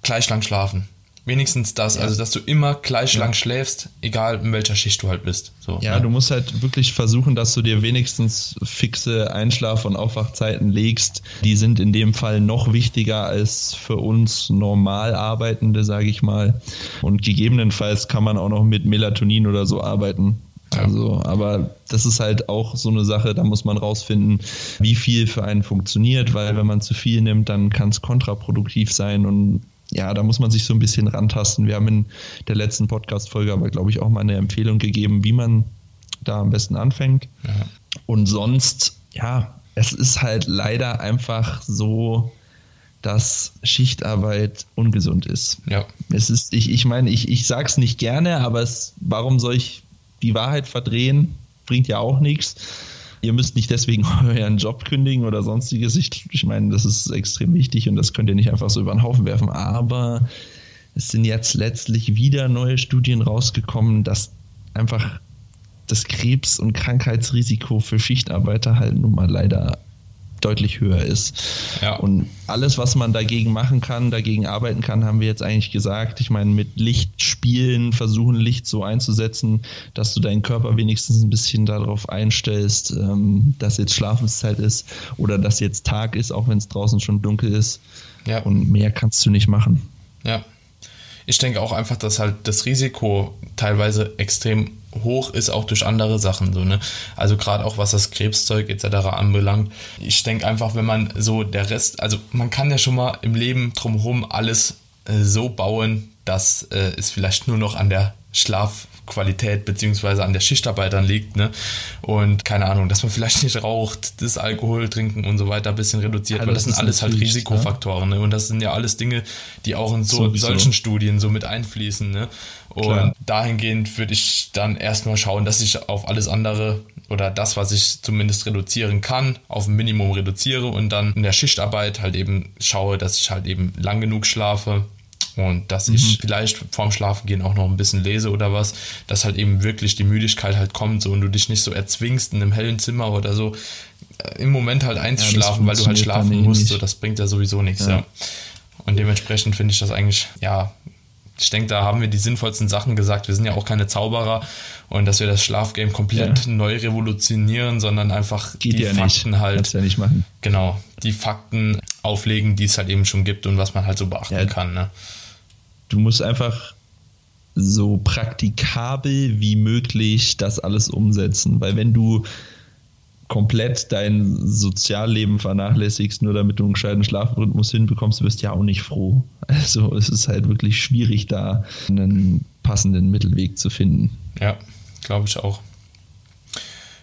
gleich lang schlafen. Wenigstens das, also dass du immer gleich lang schläfst, egal in welcher Schicht du halt bist. So, Ja, ne? du musst halt wirklich versuchen, dass du dir wenigstens fixe Einschlaf- und Aufwachzeiten legst. Die sind in dem Fall noch wichtiger als für uns normal Arbeitende, sage ich mal. Und gegebenenfalls kann man auch noch mit Melatonin oder so arbeiten. Ja. Also, aber das ist halt auch so eine Sache, da muss man rausfinden, wie viel für einen funktioniert, weil wenn man zu viel nimmt, dann kann es kontraproduktiv sein und ja, da muss man sich so ein bisschen rantasten. Wir haben in der letzten Podcast-Folge aber, glaube ich, auch mal eine Empfehlung gegeben, wie man da am besten anfängt. Ja. Und sonst, ja, es ist halt leider einfach so, dass Schichtarbeit ungesund ist. ja. Es ist, ich, ich meine, ich, ich sag's nicht gerne, aber es, warum soll ich die Wahrheit verdrehen? Bringt ja auch nichts. Ihr müsst nicht deswegen *laughs* euren Job kündigen oder sonstiges. Ich, ich meine, das ist extrem wichtig und das könnt ihr nicht einfach so über den Haufen werfen. Aber es sind jetzt letztlich wieder neue Studien rausgekommen, dass einfach das Krebs- und Krankheitsrisiko für Schichtarbeiter halt nun mal leider deutlich höher ist. Ja. Und alles, was man dagegen machen kann, dagegen arbeiten kann, haben wir jetzt eigentlich gesagt. Ich meine, mit Licht spielen, versuchen Licht so einzusetzen, dass du deinen Körper wenigstens ein bisschen darauf einstellst, ähm, dass jetzt Schlafenszeit ist oder dass jetzt Tag ist, auch wenn es draußen schon dunkel ist. Ja. Und mehr kannst du nicht machen. Ja. Ich denke auch einfach, dass halt das Risiko teilweise extrem hoch ist, auch durch andere Sachen. So, ne? Also gerade auch was das Krebszeug etc. anbelangt. Ich denke einfach, wenn man so der Rest, also man kann ja schon mal im Leben drumherum alles äh, so bauen, dass äh, es vielleicht nur noch an der Schlafqualität beziehungsweise an der Schichtarbeit dann liegt, ne? Und keine Ahnung, dass man vielleicht nicht raucht, das Alkohol trinken und so weiter ein bisschen reduziert, ja, weil das, sind alles halt Risikofaktoren, ne? Und das sind ja alles Dinge, die auch in so solchen Studien so mit einfließen, ne? Und Klar. dahingehend würde ich dann erstmal schauen, dass ich auf alles andere oder das, was ich zumindest reduzieren kann, auf ein Minimum reduziere und dann in der Schichtarbeit halt eben schaue, dass ich halt eben lang genug schlafe und dass mhm. ich vielleicht vorm Schlafengehen auch noch ein bisschen lese oder was, dass halt eben wirklich die Müdigkeit halt kommt so und du dich nicht so erzwingst in einem hellen Zimmer oder so äh, im Moment halt einzuschlafen, ja, weil du halt schlafen musst, so das bringt ja sowieso nichts, ja. ja. Und dementsprechend finde ich das eigentlich, ja, ich denke, da haben wir die sinnvollsten Sachen gesagt. Wir sind ja auch keine Zauberer und dass wir das Schlafgame komplett ja. neu revolutionieren, sondern einfach Geht die Fakten nicht. halt. Kannst ja nicht machen. Genau, die Fakten auflegen, die es halt eben schon gibt und was man halt so beachten kann. Ne? Du musst einfach so praktikabel wie möglich das alles umsetzen, weil wenn du komplett dein Sozialleben vernachlässigst, nur damit du einen gescheiten Schlafrhythmus hinbekommst, wirst du ja auch nicht froh. Also es ist halt wirklich schwierig, da einen passenden Mittelweg zu finden. Ja, glaube ich auch.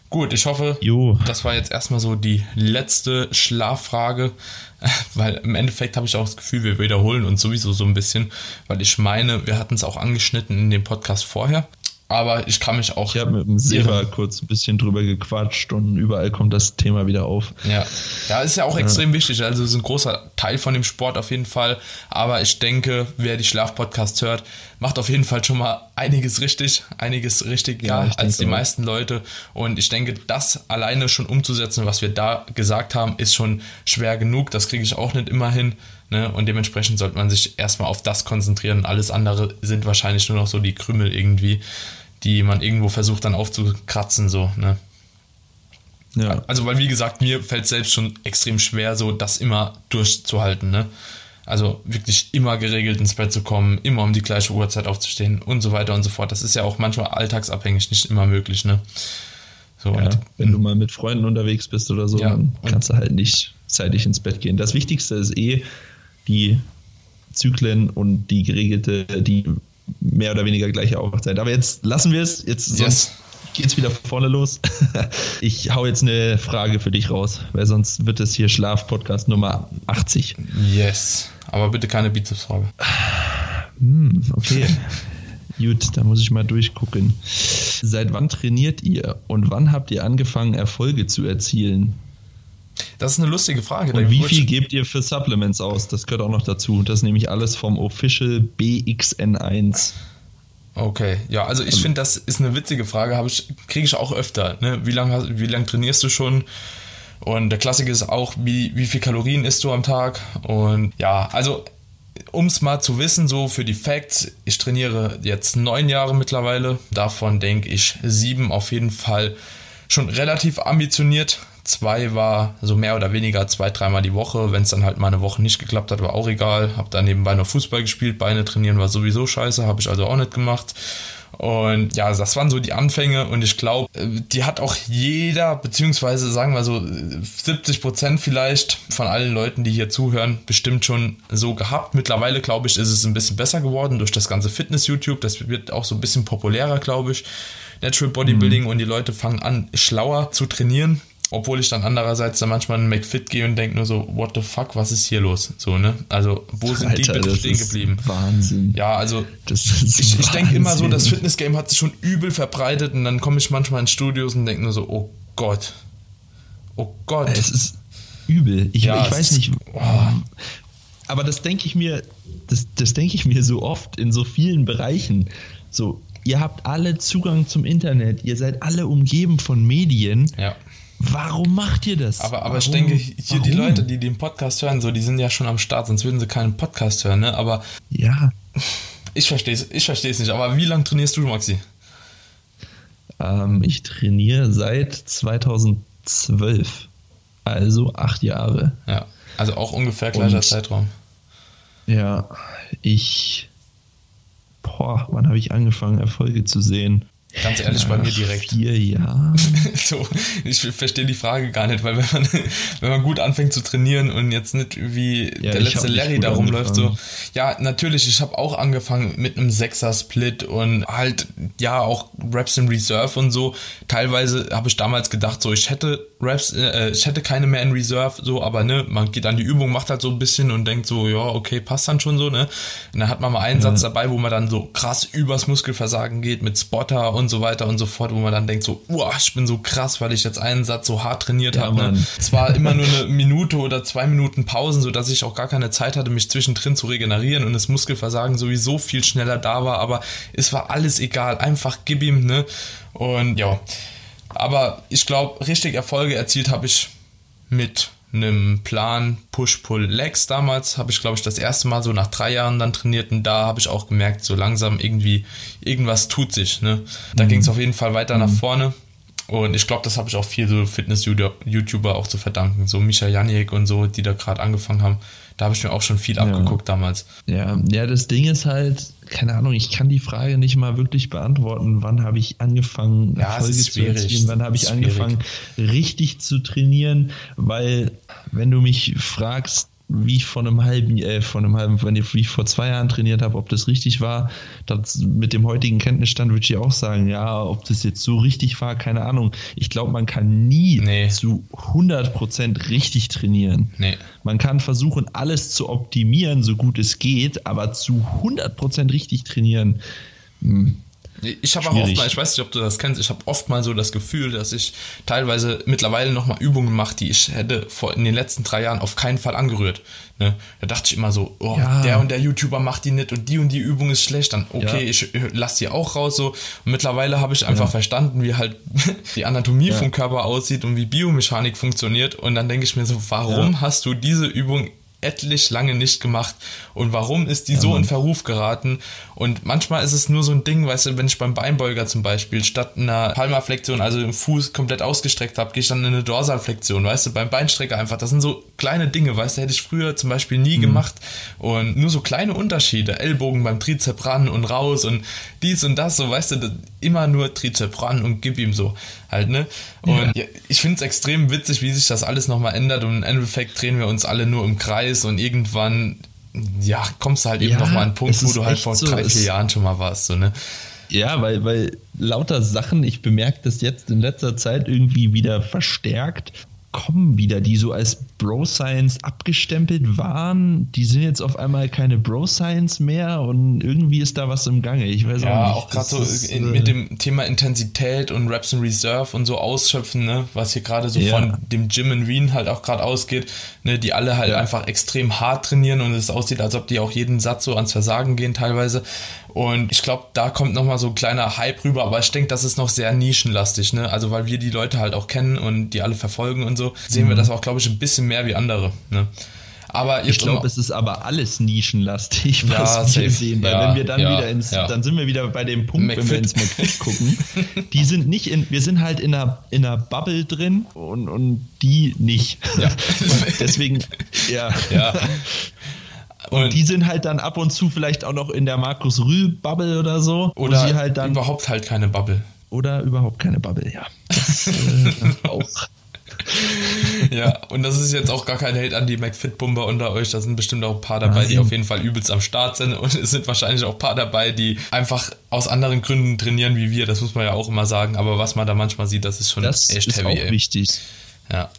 Gut, ich hoffe, jo. das war jetzt erstmal so die letzte Schlaffrage, *laughs* weil im Endeffekt habe ich auch das Gefühl, wir wiederholen uns sowieso so ein bisschen, weil ich meine, wir hatten es auch angeschnitten in dem Podcast vorher aber ich kann mich auch. Ich habe mit dem Seva kurz ein bisschen drüber gequatscht und überall kommt das Thema wieder auf. Ja, da ist ja auch extrem wichtig. Also ist ein großer Teil von dem Sport auf jeden Fall. Aber ich denke, wer die Schlafpodcasts hört, macht auf jeden Fall schon mal einiges richtig, einiges richtiger ja, als die auch. meisten Leute. Und ich denke, das alleine schon umzusetzen, was wir da gesagt haben, ist schon schwer genug. Das kriege ich auch nicht immer hin. Ne? Und dementsprechend sollte man sich erstmal auf das konzentrieren. Alles andere sind wahrscheinlich nur noch so die Krümel irgendwie, die man irgendwo versucht dann aufzukratzen. So, ne? Ja. Also, weil wie gesagt, mir fällt es selbst schon extrem schwer, so das immer durchzuhalten. Ne? Also wirklich immer geregelt ins Bett zu kommen, immer um die gleiche Uhrzeit aufzustehen und so weiter und so fort. Das ist ja auch manchmal alltagsabhängig, nicht immer möglich. Ne? So, ja, und, wenn du mal mit Freunden unterwegs bist oder so, ja, dann kannst du halt nicht zeitig ins Bett gehen. Das Wichtigste ist eh, die Zyklen und die geregelte, die mehr oder weniger gleiche Aufwachzeit. Aber jetzt lassen wir es. Jetzt yes. sonst geht's wieder vorne los. *laughs* ich hau jetzt eine Frage für dich raus, weil sonst wird es hier Schlaf-Podcast Nummer 80. Yes. Aber bitte keine Bizepsfrage. Hm, okay. *laughs* Gut, da muss ich mal durchgucken. Seit wann trainiert ihr und wann habt ihr angefangen, Erfolge zu erzielen? Das ist eine lustige Frage. Und wie viel gebt ihr für Supplements aus? Das gehört auch noch dazu. Das ist nämlich alles vom Official BXN1. Okay, ja, also ich ähm. finde, das ist eine witzige Frage, ich, kriege ich auch öfter. Ne? Wie lange wie lang trainierst du schon? Und der Klassiker ist auch, wie, wie viel Kalorien isst du am Tag? Und ja, also um es mal zu wissen, so für die Facts, ich trainiere jetzt neun Jahre mittlerweile. Davon denke ich sieben auf jeden Fall schon relativ ambitioniert. Zwei war so mehr oder weniger zwei, dreimal die Woche. Wenn es dann halt mal eine Woche nicht geklappt hat, war auch egal. Hab dann nebenbei noch Fußball gespielt. Beine trainieren war sowieso scheiße, habe ich also auch nicht gemacht. Und ja, das waren so die Anfänge und ich glaube, äh, die hat auch jeder, beziehungsweise sagen wir so 70 Prozent vielleicht von allen Leuten, die hier zuhören, bestimmt schon so gehabt. Mittlerweile, glaube ich, ist es ein bisschen besser geworden durch das ganze Fitness-YouTube. Das wird auch so ein bisschen populärer, glaube ich. Natural Bodybuilding mhm. und die Leute fangen an, schlauer zu trainieren. Obwohl ich dann andererseits dann manchmal in McFit gehe und denke nur so, what the fuck, was ist hier los? So, ne? Also, wo sind Alter, die bitte stehen geblieben? Wahnsinn. Ja, also, ich, ich denke immer so, das Fitnessgame hat sich schon übel verbreitet und dann komme ich manchmal in Studios und denke nur so, oh Gott. Oh Gott. Es ist übel. Ich, ja, ich weiß nicht. Oh. Aber das denke ich mir, das, das denke ich mir so oft in so vielen Bereichen. So, ihr habt alle Zugang zum Internet, ihr seid alle umgeben von Medien. Ja Warum macht ihr das? Aber, aber ich denke, hier Warum? die Leute, die den Podcast hören, so, die sind ja schon am Start, sonst würden sie keinen Podcast hören, ne? Aber. Ja. Ich verstehe es ich versteh's nicht. Aber wie lange trainierst du, Maxi? Ähm, ich trainiere seit 2012. Also acht Jahre. Ja. Also auch ungefähr gleicher Und, Zeitraum. Ja, ich. Boah, wann habe ich angefangen, Erfolge zu sehen? Ganz ehrlich, bei mir direkt. Vier Jahre. *laughs* so, ich verstehe die Frage gar nicht, weil wenn man, wenn man gut anfängt zu trainieren und jetzt nicht wie ja, der letzte Larry da rumläuft, so, ja, natürlich, ich habe auch angefangen mit einem Sechser-Split und halt, ja, auch Raps in Reserve und so. Teilweise habe ich damals gedacht, so, ich hätte Raps, äh, ich hätte keine mehr in Reserve, so, aber ne, man geht an die Übung, macht halt so ein bisschen und denkt so, ja, okay, passt dann schon so, ne? Und dann hat man mal einen ja. Satz dabei, wo man dann so krass übers Muskelversagen geht mit Spotter und so weiter und so fort, wo man dann denkt so, uah, ich bin so krass, weil ich jetzt einen Satz so hart trainiert ja, habe. Ne? Zwar immer nur eine Minute oder zwei Minuten Pausen, so dass ich auch gar keine Zeit hatte, mich zwischendrin zu regenerieren und das Muskelversagen sowieso viel schneller da war, aber es war alles egal, einfach gib ihm, ne? Und ja, aber ich glaube, richtig Erfolge erzielt habe ich mit einem Plan Push-Pull-Legs damals. Habe ich, glaube ich, das erste Mal so nach drei Jahren dann trainiert und da habe ich auch gemerkt, so langsam irgendwie, irgendwas tut sich. Ne? Da mhm. ging es auf jeden Fall weiter mhm. nach vorne. Und ich glaube, das habe ich auch viel so Fitness-YouTuber auch zu verdanken. So Misha Janik und so, die da gerade angefangen haben. Da habe ich mir auch schon viel abgeguckt damals. Ja, ja, das Ding ist halt, keine Ahnung, ich kann die Frage nicht mal wirklich beantworten, wann habe ich angefangen, ja, Erfolge zu erzielen, wann habe ich angefangen, richtig zu trainieren, weil wenn du mich fragst, wie ich vor einem halben, äh, vor einem halben, wenn ich, wie ich vor zwei Jahren trainiert habe, ob das richtig war. Das, mit dem heutigen Kenntnisstand würde ich auch sagen, ja, ob das jetzt so richtig war, keine Ahnung. Ich glaube, man kann nie nee. zu 100% richtig trainieren. Nee. Man kann versuchen, alles zu optimieren, so gut es geht, aber zu 100% richtig trainieren, hm, ich habe auch oft mal, ich weiß nicht, ob du das kennst, ich habe oft mal so das Gefühl, dass ich teilweise mittlerweile nochmal Übungen mache, die ich hätte vor, in den letzten drei Jahren auf keinen Fall angerührt. Ne? Da dachte ich immer so, oh, ja. der und der YouTuber macht die nicht und die und die Übung ist schlecht, dann okay, ja. ich lasse die auch raus so. Und mittlerweile habe ich einfach ja. verstanden, wie halt *laughs* die Anatomie vom Körper aussieht und wie Biomechanik funktioniert. Und dann denke ich mir so, warum hast du diese Übung etlich lange nicht gemacht. Und warum ist die ja, so in Verruf geraten? Und manchmal ist es nur so ein Ding, weißt du, wenn ich beim Beinbeuger zum Beispiel statt einer Palmarflexion, also den Fuß komplett ausgestreckt habe, gehe ich dann in eine Dorsalflexion, weißt du, beim Beinstrecker einfach, das sind so kleine Dinge, weißt du, hätte ich früher zum Beispiel nie mhm. gemacht und nur so kleine Unterschiede, Ellbogen beim Trizep ran und raus und dies und das, so, weißt du, immer nur Trizep ran und gib ihm so halt, ne? Und ja. ich finde es extrem witzig, wie sich das alles nochmal ändert und im Endeffekt drehen wir uns alle nur im Kreis und irgendwann, ja, kommst du halt eben ja, nochmal an einen Punkt, wo du halt vor so, drei, vier Jahren schon mal warst, so, ne? Ja, weil, weil lauter Sachen, ich bemerke das jetzt in letzter Zeit irgendwie wieder verstärkt, kommen wieder, die so als Bro Science abgestempelt waren. Die sind jetzt auf einmal keine Bro Science mehr und irgendwie ist da was im Gange. Ich weiß ja, auch auch gerade so ist, in, mit dem Thema Intensität und Raps in Reserve und so ausschöpfen, ne, was hier gerade so ja. von dem Gym in Wien halt auch gerade ausgeht, ne, die alle halt ja. einfach extrem hart trainieren und es aussieht, als ob die auch jeden Satz so ans Versagen gehen teilweise. Und ich glaube, da kommt nochmal so ein kleiner Hype rüber, aber ich denke, das ist noch sehr nischenlastig, ne? Also weil wir die Leute halt auch kennen und die alle verfolgen und so, sehen mhm. wir das auch, glaube ich, ein bisschen mehr wie andere, ne? Aber ich glaube, es ist aber alles nischenlastig, was ja, wir sehen. Weil ja, wenn wir dann ja, wieder ins, dann sind wir wieder bei dem Punkt, McFit. wenn wir ins McFit gucken. *laughs* die sind nicht in, wir sind halt in einer, in einer Bubble drin und, und die nicht. *laughs* Deswegen, ja. ja. *laughs* Und, und, die sind halt dann ab und zu vielleicht auch noch in der Markus Rühl-Bubble oder so. Oder halt dann, überhaupt halt keine Bubble. Oder überhaupt keine Bubble, ja. Das, äh, *laughs* auch. ja, und das ist jetzt auch gar kein Hate an die McFit-Bumper unter euch. Da sind bestimmt auch ein paar dabei, Nein. die auf jeden Fall übelst am Start sind. Und es sind wahrscheinlich auch ein paar dabei, die einfach aus anderen Gründen trainieren wie wir. Das muss man ja auch immer sagen. Aber was man da manchmal sieht, das ist schon das echt ist heavy. Das ist auch wichtig. Ja.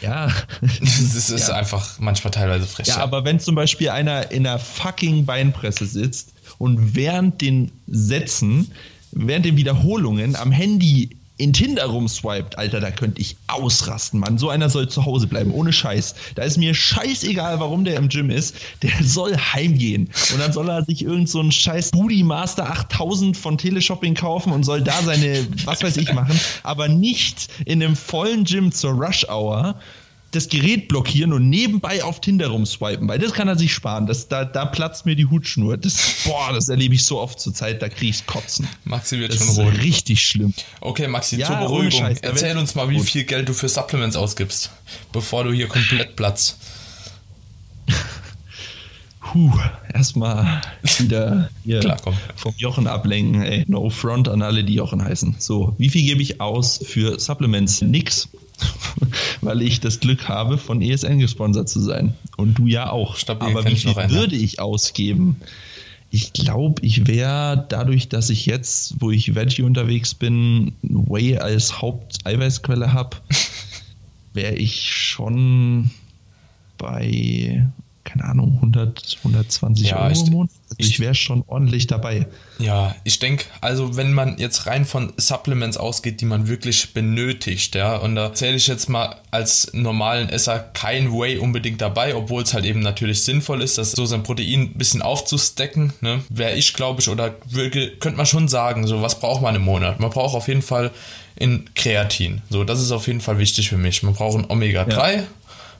Ja. *laughs* Das ist ja. einfach manchmal teilweise frech. Ja, aber wenn zum Beispiel einer in einer fucking Beinpresse sitzt und während den Sätzen, während den Wiederholungen am Handy in Tinder rumswiped, Alter, da könnte ich ausrasten, Mann. So einer soll zu Hause bleiben, ohne Scheiß. Da ist mir scheißegal, warum der im Gym ist. Der soll heimgehen. Und dann soll er sich irgend so scheiß Booty Master 8000 von Teleshopping kaufen und soll da seine, was weiß ich, machen. Aber nicht in einem vollen Gym zur Rush Hour das Gerät blockieren und nebenbei auf Tinder rumswipen, weil das kann er sich sparen. Das, da, da platzt mir die Hutschnur. Das, boah, das erlebe ich so oft zur Zeit, da kriege ich Kotzen. Maxi wird das schon rot. richtig schlimm. Okay, Maxi, ja, zur Beruhigung. Scheiß, Erzähl uns mal, wie gut. viel Geld du für Supplements ausgibst, bevor du hier komplett platzt. *laughs* puh, erstmal wieder hier Klar, vom Jochen ablenken. Ey, no front an alle, die Jochen heißen. So, wie viel gebe ich aus für Supplements? Nix. *laughs* Weil ich das Glück habe, von ESN gesponsert zu sein. Und du ja auch. Stabil Aber wie viel würde ich ausgeben? Ich glaube, ich wäre dadurch, dass ich jetzt, wo ich Veggie unterwegs bin, Whey als Haupteiweißquelle habe, *laughs* wäre ich schon bei keine Ahnung, 100, 120 ja, Euro im Monat. Also ich, ich wäre schon ordentlich dabei. Ja, ich denke, also wenn man jetzt rein von Supplements ausgeht, die man wirklich benötigt, ja, und da zähle ich jetzt mal als normalen Esser kein Whey unbedingt dabei, obwohl es halt eben natürlich sinnvoll ist, das so sein Protein ein bisschen aufzustecken, ne, wäre ich, glaube ich, oder würde, könnte man schon sagen, so was braucht man im Monat? Man braucht auf jeden Fall in Kreatin. So, das ist auf jeden Fall wichtig für mich. Man braucht ein Omega-3, ja.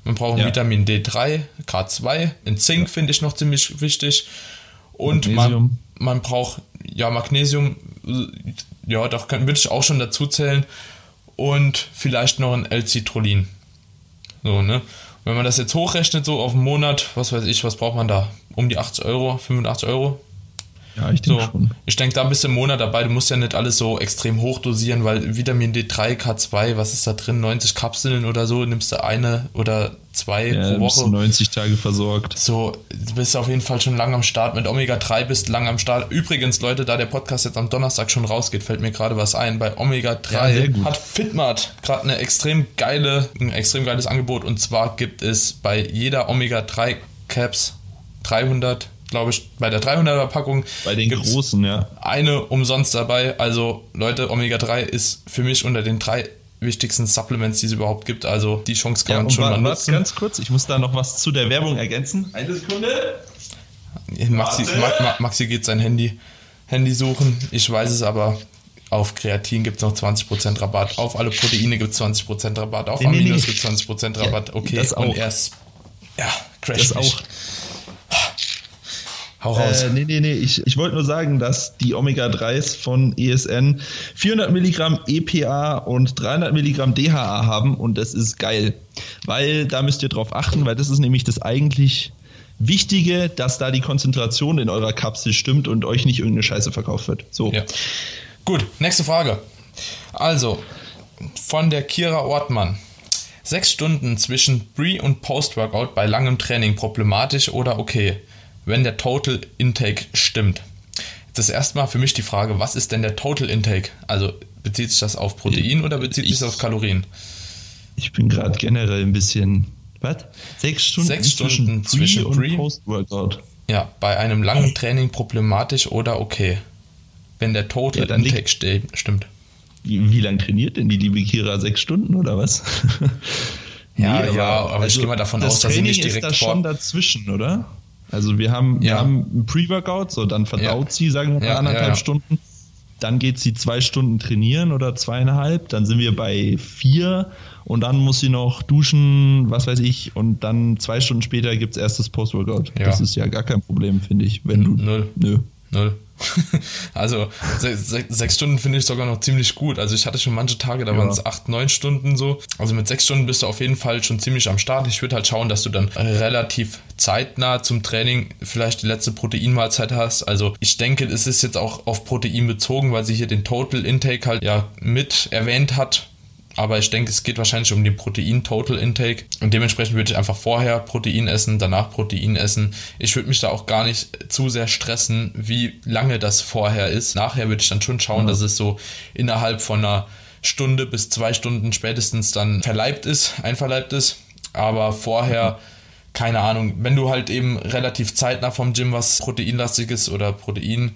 Man braucht ja. Vitamin D3, K2, in Zink ja. finde ich noch ziemlich wichtig. Und man, man braucht ja Magnesium, ja, da würde ich auch schon dazu zählen. Und vielleicht noch ein L-Citrullin. So, ne? Wenn man das jetzt hochrechnet, so auf einen Monat, was weiß ich, was braucht man da? Um die 80 Euro, 85 Euro? Ja, ich denke so, schon. Ich denke, da bist du im Monat dabei. Du musst ja nicht alles so extrem hoch dosieren, weil Vitamin D3, K2, was ist da drin? 90 Kapseln oder so, nimmst du eine oder zwei ja, pro Woche. Bist du 90 Tage versorgt. So, du bist auf jeden Fall schon lang am Start. Mit Omega 3 bist du lang am Start. Übrigens, Leute, da der Podcast jetzt am Donnerstag schon rausgeht, fällt mir gerade was ein. Bei Omega 3 ja, hat Fitmart gerade eine extrem geile, ein extrem geiles Angebot. Und zwar gibt es bei jeder Omega 3 Caps 300 glaube ich, bei der 300er Packung. Bei den großen, ja. Eine umsonst dabei. Also, Leute, Omega-3 ist für mich unter den drei wichtigsten Supplements, die es überhaupt gibt. Also, die Chance kann ja, man schon mal nutzen. Ganz kurz, ich muss da noch was zu der Werbung ergänzen. Eine Sekunde. Maxi, Maxi geht sein Handy, Handy suchen. Ich weiß es aber. Auf Kreatin gibt es noch 20% Rabatt. Auf alle Proteine gibt es 20% Rabatt. Auf nee, Aminos nee, nee. gibt es 20% Rabatt. Okay, das auch. und erst. Ja, crash das mich. auch. Hau raus. Äh, nee, nee, nee. Ich, ich wollte nur sagen, dass die Omega-3s von ESN 400 Milligramm EPA und 300 Milligramm DHA haben und das ist geil. Weil da müsst ihr drauf achten, weil das ist nämlich das eigentlich Wichtige, dass da die Konzentration in eurer Kapsel stimmt und euch nicht irgendeine Scheiße verkauft wird. So. Ja. Gut, nächste Frage. Also, von der Kira Ortmann. Sechs Stunden zwischen Pre- und Post-Workout bei langem Training problematisch oder okay? Wenn der Total Intake stimmt. Das ist erstmal für mich die Frage, was ist denn der Total Intake? Also bezieht sich das auf Protein oder bezieht sich das auf Kalorien? Ich bin gerade generell ein bisschen. Was? Sechs Stunden, Sechs Stunden zwischen, Pre und Post-Workout. Ja, bei einem langen Training problematisch oder okay. Wenn der Total ja, Intake stimmt. Wie, wie lange trainiert denn die liebe Kira? Sechs Stunden oder was? *laughs* ja, nee, ja, aber, also ich gehe mal davon aus, dass Training sie nicht direkt ist da vor. schon dazwischen, oder? Also wir haben, ja. wir haben ein Pre-Workout, so dann verdaut ja. sie, sagen wir mal, anderthalb Stunden. Dann geht sie zwei Stunden trainieren oder zweieinhalb. Dann sind wir bei vier und dann muss sie noch duschen, was weiß ich. Und dann zwei Stunden später gibt es erst das Post-Workout. Das ist ja gar kein Problem, finde ich. Wenn du. Null. Nö. Null. *laughs* also sechs, sechs Stunden finde ich sogar noch ziemlich gut. Also ich hatte schon manche Tage, da ja. waren es acht, neun Stunden so. Also mit sechs Stunden bist du auf jeden Fall schon ziemlich am Start. Ich würde halt schauen, dass du dann relativ zeitnah zum Training vielleicht die letzte Proteinmahlzeit hast. Also ich denke, es ist jetzt auch auf Protein bezogen, weil sie hier den Total Intake halt ja mit erwähnt hat aber ich denke, es geht wahrscheinlich um den Protein-Total Intake und dementsprechend würde ich einfach vorher Protein essen, danach Protein essen. Ich würde mich da auch gar nicht zu sehr stressen, wie lange das vorher ist. Nachher würde ich dann schon schauen, ja. dass es so innerhalb von einer Stunde bis zwei Stunden spätestens dann verleibt ist, einverleibt ist. Aber vorher, keine Ahnung, wenn du halt eben relativ zeitnah vom Gym was Proteinlastiges oder Protein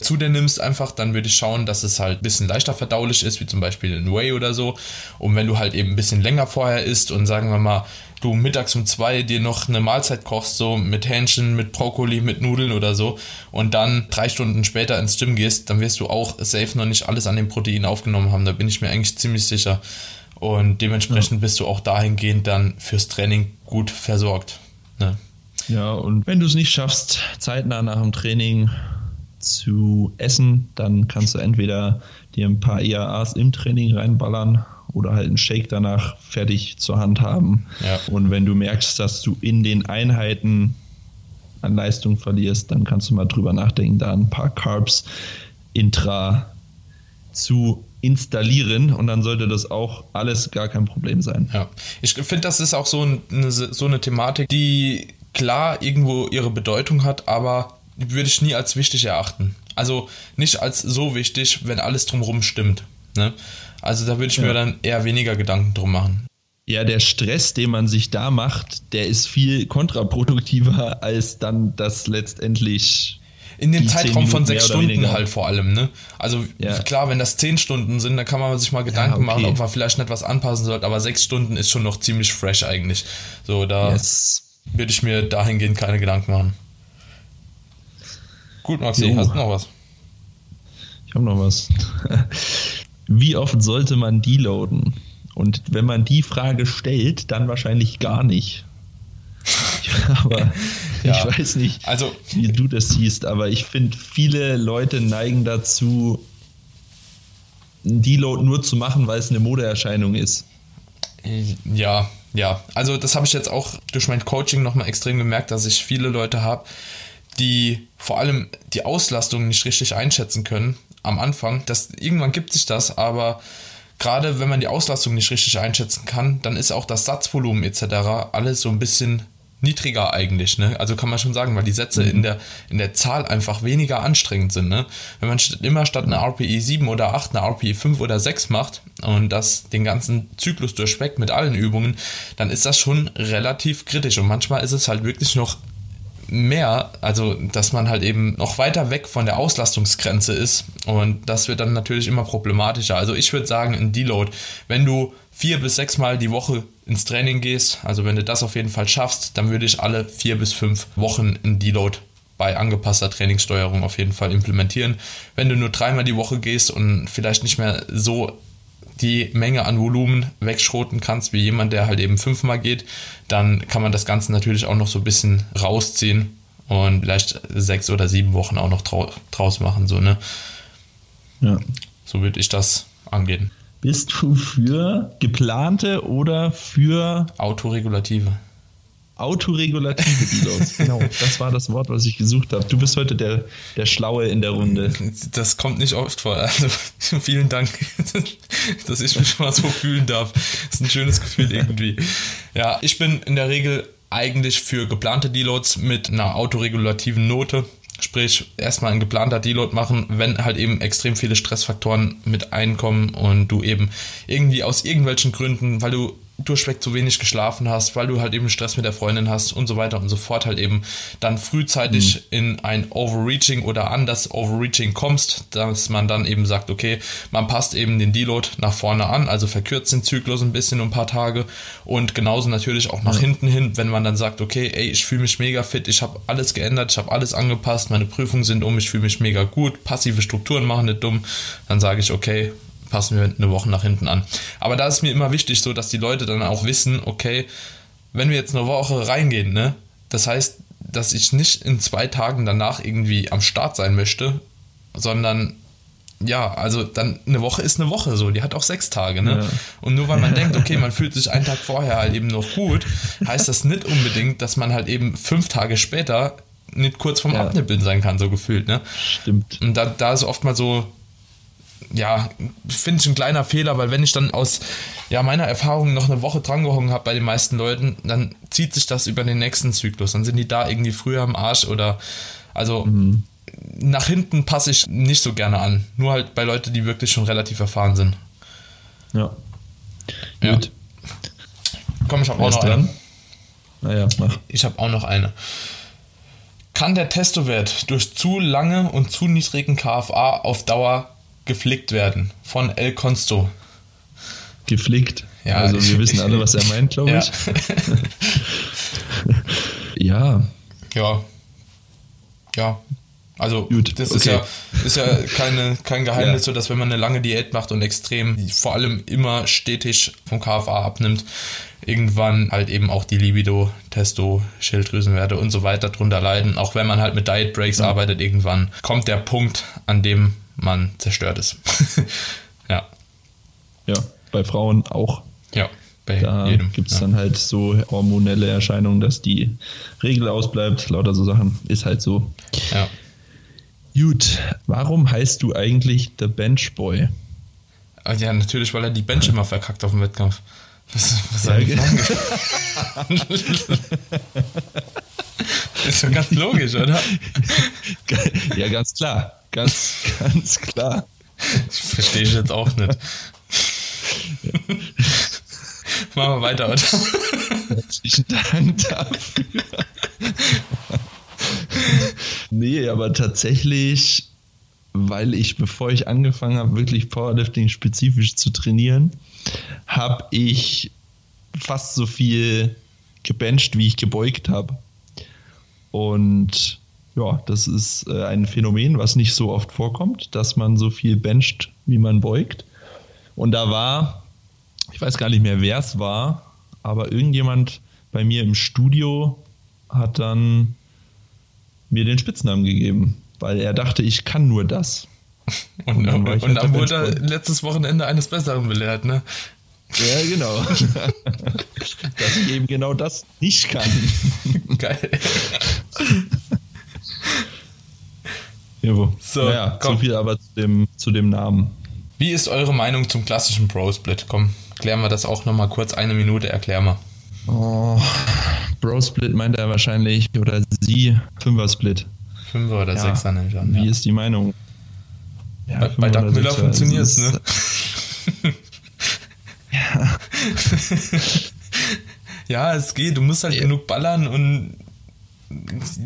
zu dir nimmst, einfach, dann würde ich schauen, dass es halt ein bisschen leichter verdaulich ist, wie zum Beispiel ein Whey oder so. Und wenn du halt eben ein bisschen länger vorher isst und sagen wir mal, du mittags um zwei dir noch eine Mahlzeit kochst, so mit Hähnchen, mit Brokkoli, mit Nudeln oder so, und dann drei Stunden später ins Gym gehst, dann wirst du auch safe noch nicht alles an dem Protein aufgenommen haben. Da bin ich mir eigentlich ziemlich sicher. Und dementsprechend ja. bist du auch dahingehend dann fürs Training gut versorgt. Ne? Ja, und wenn du es nicht schaffst, zeitnah nach dem Training zu essen, dann kannst du entweder dir ein paar EAAs im Training reinballern oder halt einen Shake danach fertig zur Hand haben. Ja. Und wenn du merkst, dass du in den Einheiten an Leistung verlierst, dann kannst du mal drüber nachdenken, da ein paar Carbs intra zu installieren und dann sollte das auch alles gar kein Problem sein. Ja, ich finde, das ist auch so eine, so eine Thematik, die klar irgendwo ihre Bedeutung hat, aber würde ich nie als wichtig erachten. Also nicht als so wichtig, wenn alles drumherum stimmt. Ne? Also da würde ich ja. mir dann eher weniger Gedanken drum machen. Ja, der Stress, den man sich da macht, der ist viel kontraproduktiver *laughs* als dann das letztendlich in dem Zeitraum von sechs Stunden halt vor allem, ne? Also ja. klar, wenn das zehn Stunden sind, dann kann man sich mal Gedanken ja, okay. machen, ob man vielleicht nicht was anpassen sollte, aber sechs Stunden ist schon noch ziemlich fresh eigentlich. So, da yes. würde ich mir dahingehend keine Gedanken machen. Gut, Maxi, jo. hast du noch was? Ich habe noch was. *laughs* Wie oft sollte man deloaden? Und wenn man die Frage stellt, dann wahrscheinlich gar nicht. *laughs* aber ja. ich weiß nicht, also, wie du das siehst, aber ich finde, viele Leute neigen dazu, einen Deload nur zu machen, weil es eine Modeerscheinung ist. Ja, ja. Also das habe ich jetzt auch durch mein Coaching nochmal extrem gemerkt, dass ich viele Leute habe, die vor allem die Auslastung nicht richtig einschätzen können am Anfang. Das, irgendwann gibt sich das, aber gerade wenn man die Auslastung nicht richtig einschätzen kann, dann ist auch das Satzvolumen etc. alles so ein bisschen niedriger eigentlich, ne? Also kann man schon sagen, weil die Sätze mhm. in der in der Zahl einfach weniger anstrengend sind, ne? Wenn man immer statt einer RPI 7 oder 8 eine RPI 5 oder 6 macht und das den ganzen Zyklus durchweckt mit allen Übungen, dann ist das schon relativ kritisch und manchmal ist es halt wirklich noch mehr, also dass man halt eben noch weiter weg von der Auslastungsgrenze ist und das wird dann natürlich immer problematischer. Also ich würde sagen, ein Deload, wenn du vier bis sechs Mal die Woche ins Training gehst, also wenn du das auf jeden Fall schaffst, dann würde ich alle vier bis fünf Wochen ein Deload bei angepasster Trainingssteuerung auf jeden Fall implementieren. Wenn du nur dreimal die Woche gehst und vielleicht nicht mehr so die Menge an Volumen wegschroten kannst, wie jemand, der halt eben fünfmal geht, dann kann man das Ganze natürlich auch noch so ein bisschen rausziehen und vielleicht sechs oder sieben Wochen auch noch draus machen. So, ne? Ja. So würde ich das angehen. Bist du für geplante oder für autoregulative? Autoregulative Deloads, *laughs* genau. Das war das Wort, was ich gesucht habe. Du bist heute der, der Schlaue in der Runde. Das kommt nicht oft vor. Also *laughs* vielen Dank, *laughs* dass ich mich mal so fühlen darf. Das ist ein schönes Gefühl irgendwie. Ja, ich bin in der Regel eigentlich für geplante Deloads mit einer autoregulativen Note. Sprich, erstmal ein geplanter Deload machen, wenn halt eben extrem viele Stressfaktoren mit einkommen und du eben irgendwie aus irgendwelchen Gründen, weil du durchweg zu wenig geschlafen hast, weil du halt eben Stress mit der Freundin hast und so weiter und so fort, halt eben dann frühzeitig mhm. in ein Overreaching oder an das Overreaching kommst, dass man dann eben sagt, okay, man passt eben den Deload nach vorne an, also verkürzt den Zyklus ein bisschen um ein paar Tage und genauso natürlich auch nach ja. hinten hin, wenn man dann sagt, okay, ey, ich fühle mich mega fit, ich habe alles geändert, ich habe alles angepasst, meine Prüfungen sind um, ich fühle mich mega gut, passive Strukturen machen nicht dumm, dann sage ich, okay, passen wir eine Woche nach hinten an. Aber da ist mir immer wichtig, so dass die Leute dann auch wissen, okay, wenn wir jetzt eine Woche reingehen, ne, das heißt, dass ich nicht in zwei Tagen danach irgendwie am Start sein möchte, sondern ja, also dann eine Woche ist eine Woche so, die hat auch sechs Tage, ne? Ja. Und nur weil man *laughs* denkt, okay, man fühlt sich einen Tag vorher halt eben noch gut, heißt das nicht unbedingt, dass man halt eben fünf Tage später nicht kurz vorm ja. Abnippeln sein kann, so gefühlt, ne? Stimmt. Und da, da ist oft mal so ja, finde ich ein kleiner Fehler, weil wenn ich dann aus ja, meiner Erfahrung noch eine Woche drangehangen habe bei den meisten Leuten, dann zieht sich das über den nächsten Zyklus. Dann sind die da irgendwie früher am Arsch oder also mhm. nach hinten passe ich nicht so gerne an. Nur halt bei Leuten, die wirklich schon relativ erfahren sind. Ja. ja. Gut. Komm, ich habe auch noch dran? eine. Naja, mach. Ich habe auch noch eine. Kann der Testowert durch zu lange und zu niedrigen KFA auf Dauer geflickt werden von El Consto. Geflickt? Ja, also wir wissen alle, was er meint, glaube *laughs* ich. *laughs* ja. ja. Ja. Also Gut, das okay. ist ja, ist ja keine, kein Geheimnis, *laughs* ja. so dass wenn man eine lange Diät macht und extrem, vor allem immer stetig vom KFA abnimmt, irgendwann halt eben auch die Libido, Testo, Schilddrüsenwerte und so weiter drunter leiden. Auch wenn man halt mit Diet Breaks ja. arbeitet, irgendwann kommt der Punkt, an dem man zerstört ist. *laughs* ja. Ja, bei Frauen auch. Ja. Bei da gibt es ja. dann halt so hormonelle Erscheinungen, dass die Regel ausbleibt, lauter so Sachen. Ist halt so. Ja. Gut, warum heißt du eigentlich The Bench Boy? Ah, ja, natürlich, weil er die Bench immer verkackt auf dem Wettkampf. Was, was ja, *laughs* *laughs* ist doch ganz logisch, oder? Ja, ganz klar. Ganz, *laughs* ganz klar. Das verstehe ich jetzt auch nicht. Machen wir weiter, oder? Herzlichen Dank dafür. nee, aber tatsächlich, weil ich, bevor ich angefangen habe, wirklich Powerlifting spezifisch zu trainieren, habe ich fast so viel gebencht, wie ich gebeugt habe. Und ja, das ist äh, ein Phänomen, was nicht so oft vorkommt, dass man so viel bencht, wie man beugt. Und da war, ich weiß gar nicht mehr, wer es war, aber irgendjemand bei mir im Studio hat dann mir den Spitznamen gegeben, weil er dachte, ich kann nur das. *laughs* Und, und dann, und halt dann wurde er letztes Wochenende eines Besseren belehrt, ne? Ja, genau. *laughs* Dass ich eben genau das nicht kann. Geil. *laughs* Jo. So, naja, komm. so viel aber zu dem, zu dem Namen. Wie ist eure Meinung zum klassischen Pro-Split? Komm, klären wir das auch nochmal kurz. Eine Minute, erklär mal. Oh, Bro-Split meint er wahrscheinlich, oder sie, Fünfer-Split. Fünfer oder ja. Sechser nenne ich an. Wie ja. ist die Meinung? Ja, bei, bei Doug Miller funktioniert es, ne? *laughs* ja. ja, es geht. Du musst halt ja. genug ballern und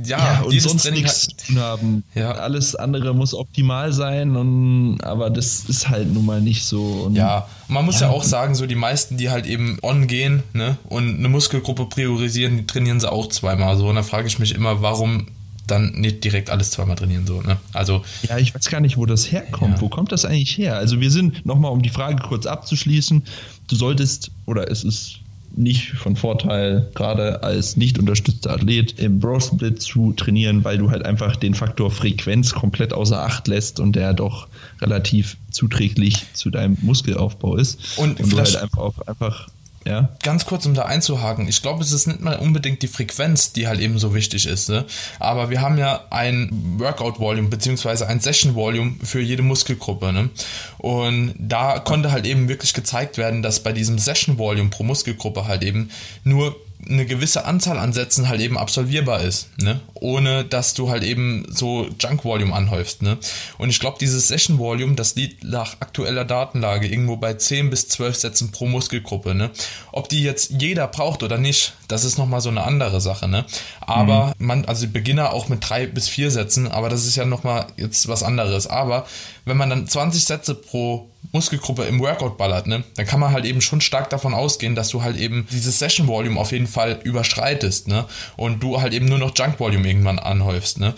ja, ja und sonst Training nichts hat, zu tun haben. Ja. Alles andere muss optimal sein, und, aber das ist halt nun mal nicht so. Und, ja, man muss ja. ja. auch sagen, so die meisten, die halt eben on gehen ne, und eine Muskelgruppe priorisieren, die trainieren sie auch zweimal so. Und da frage ich mich immer, warum dann nicht direkt alles zweimal trainieren so, ne? Also ja, ich weiß gar nicht, wo das herkommt. Ja. Wo kommt das eigentlich her? Also wir sind nochmal, um die Frage kurz abzuschließen. Du solltest oder es ist nicht von Vorteil, gerade als nicht unterstützter Athlet im Bro Split zu trainieren, weil du halt einfach den Faktor Frequenz komplett außer Acht lässt und der doch relativ zuträglich zu deinem Muskelaufbau ist. Und, und du halt einfach auch einfach ja. Ganz kurz, um da einzuhaken. Ich glaube, es ist nicht mal unbedingt die Frequenz, die halt eben so wichtig ist. Ne? Aber wir haben ja ein Workout-Volume beziehungsweise ein Session-Volume für jede Muskelgruppe. Ne? Und da konnte halt eben wirklich gezeigt werden, dass bei diesem Session-Volume pro Muskelgruppe halt eben nur eine gewisse Anzahl an Sätzen halt eben absolvierbar ist, ne? ohne dass du halt eben so Junk Volume anhäufst. Ne? Und ich glaube, dieses Session Volume, das liegt nach aktueller Datenlage irgendwo bei 10 bis 12 Sätzen pro Muskelgruppe. Ne? Ob die jetzt jeder braucht oder nicht, das ist nochmal so eine andere Sache. Ne? Aber mhm. man, also Beginner auch mit drei bis vier Sätzen, aber das ist ja nochmal jetzt was anderes. Aber wenn man dann 20 Sätze pro Muskelgruppe im Workout ballert, ne, dann kann man halt eben schon stark davon ausgehen, dass du halt eben dieses Session Volume auf jeden Fall überschreitest, ne, und du halt eben nur noch Junk Volume irgendwann anhäufst, ne.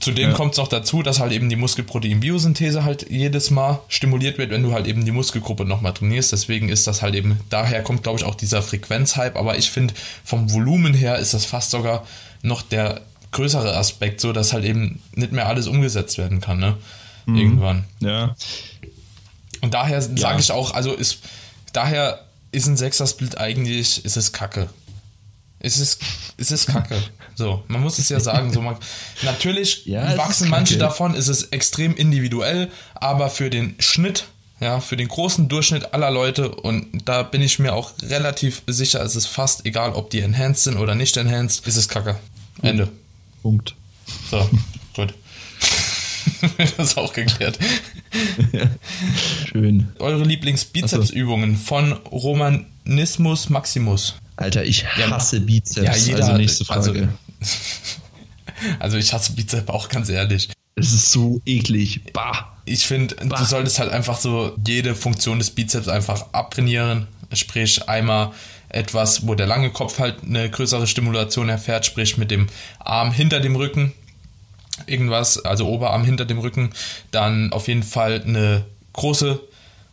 Zudem ja. kommt es noch dazu, dass halt eben die Muskelprotein-Biosynthese halt jedes Mal stimuliert wird, wenn du halt eben die Muskelgruppe nochmal trainierst. Deswegen ist das halt eben, daher kommt glaube ich auch dieser Frequenzhype. Aber ich finde, vom Volumen her ist das fast sogar noch der größere Aspekt, so dass halt eben nicht mehr alles umgesetzt werden kann, ne? Mhm. Irgendwann. Ja. Und daher ja. sage ich auch, also ist, daher ist ein Sechser-Split eigentlich, ist es kacke. Es ist, es ist kacke. So, man muss es ja sagen. So, man, natürlich *laughs* ja, wachsen manche davon, ist es extrem individuell, aber für den Schnitt, ja, für den großen Durchschnitt aller Leute, und da bin ich mir auch relativ sicher, es ist fast egal, ob die enhanced sind oder nicht enhanced, ist es kacke. Ende. Punkt. So, *laughs* gut. *laughs* das ist auch geklärt. Schön. Eure Lieblings-Bizepsübungen von Romanismus Maximus. Alter, ich hasse ja, Bizeps. Ja, jeder, also nächste Frage. Also, *laughs* also ich hasse Bizeps auch ganz ehrlich. Es ist so eklig. Bah. Ich finde, du solltest halt einfach so jede Funktion des Bizeps einfach abtrainieren. Sprich, einmal etwas, wo der lange Kopf halt eine größere Stimulation erfährt, sprich mit dem Arm hinter dem Rücken irgendwas, also Oberarm hinter dem Rücken, dann auf jeden Fall eine große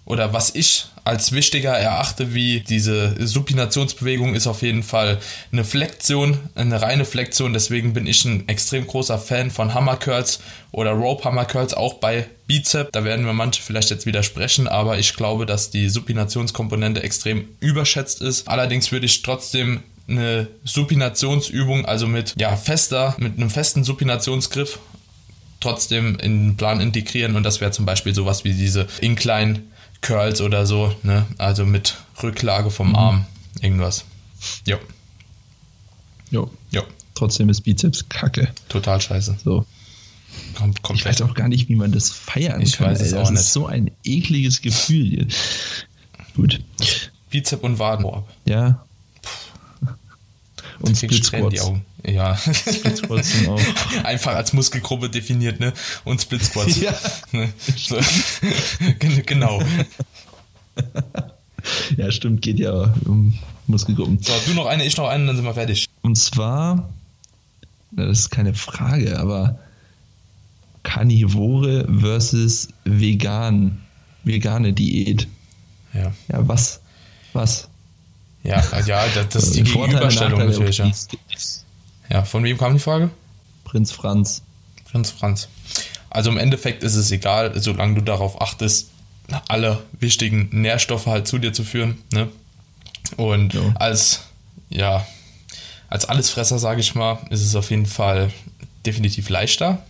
oder was ich als wichtiger erachte wie diese Supinationsbewegung ist auf jeden Fall eine Flexion, eine reine Flexion. Deswegen bin ich ein extrem großer Fan von Hammer Curls oder Rope Hammer Curls, auch bei Bizep. Da werden wir manche vielleicht jetzt widersprechen, aber ich glaube, dass die Supinationskomponente extrem überschätzt ist. Allerdings würde ich trotzdem eine Supinationsübung, also mit ja fester, mit einem festen Supinationsgriff trotzdem in den Plan integrieren und das wäre zum Beispiel sowas wie diese Incline Curls oder so, ne? Also mit Rücklage vom mhm. Arm, irgendwas. Jo. Jo. Jo. Trotzdem ist Bizeps kacke. Total scheiße. So. Kommt, kommt ich weiß auch gar nicht, wie man das feiern ich kann. Weiß es ey. auch das nicht. ist so ein ekliges Gefühl. Gut. Bizep und Waden. Ja. Und Split Squats. Die Augen. Ja. Split Squats sind auch. *laughs* Einfach als Muskelgruppe definiert, ne? Und Split Squats. *laughs* Ja. Ne? So. *laughs* genau. Ja, stimmt, geht ja um Muskelgruppen. So, du noch eine, ich noch eine, dann sind wir fertig. Und zwar, das ist keine Frage, aber Karnivore versus vegan, vegane Diät. Ja. Ja, was? Was? Ja, ja, das, das ist die Gegenüberstellung natürlich. Ja. ja, von wem kam die Frage? Prinz Franz. Prinz Franz. Also im Endeffekt ist es egal, solange du darauf achtest, alle wichtigen Nährstoffe halt zu dir zu führen. Ne? Und ja. als, ja, als Allesfresser, sage ich mal, ist es auf jeden Fall definitiv leichter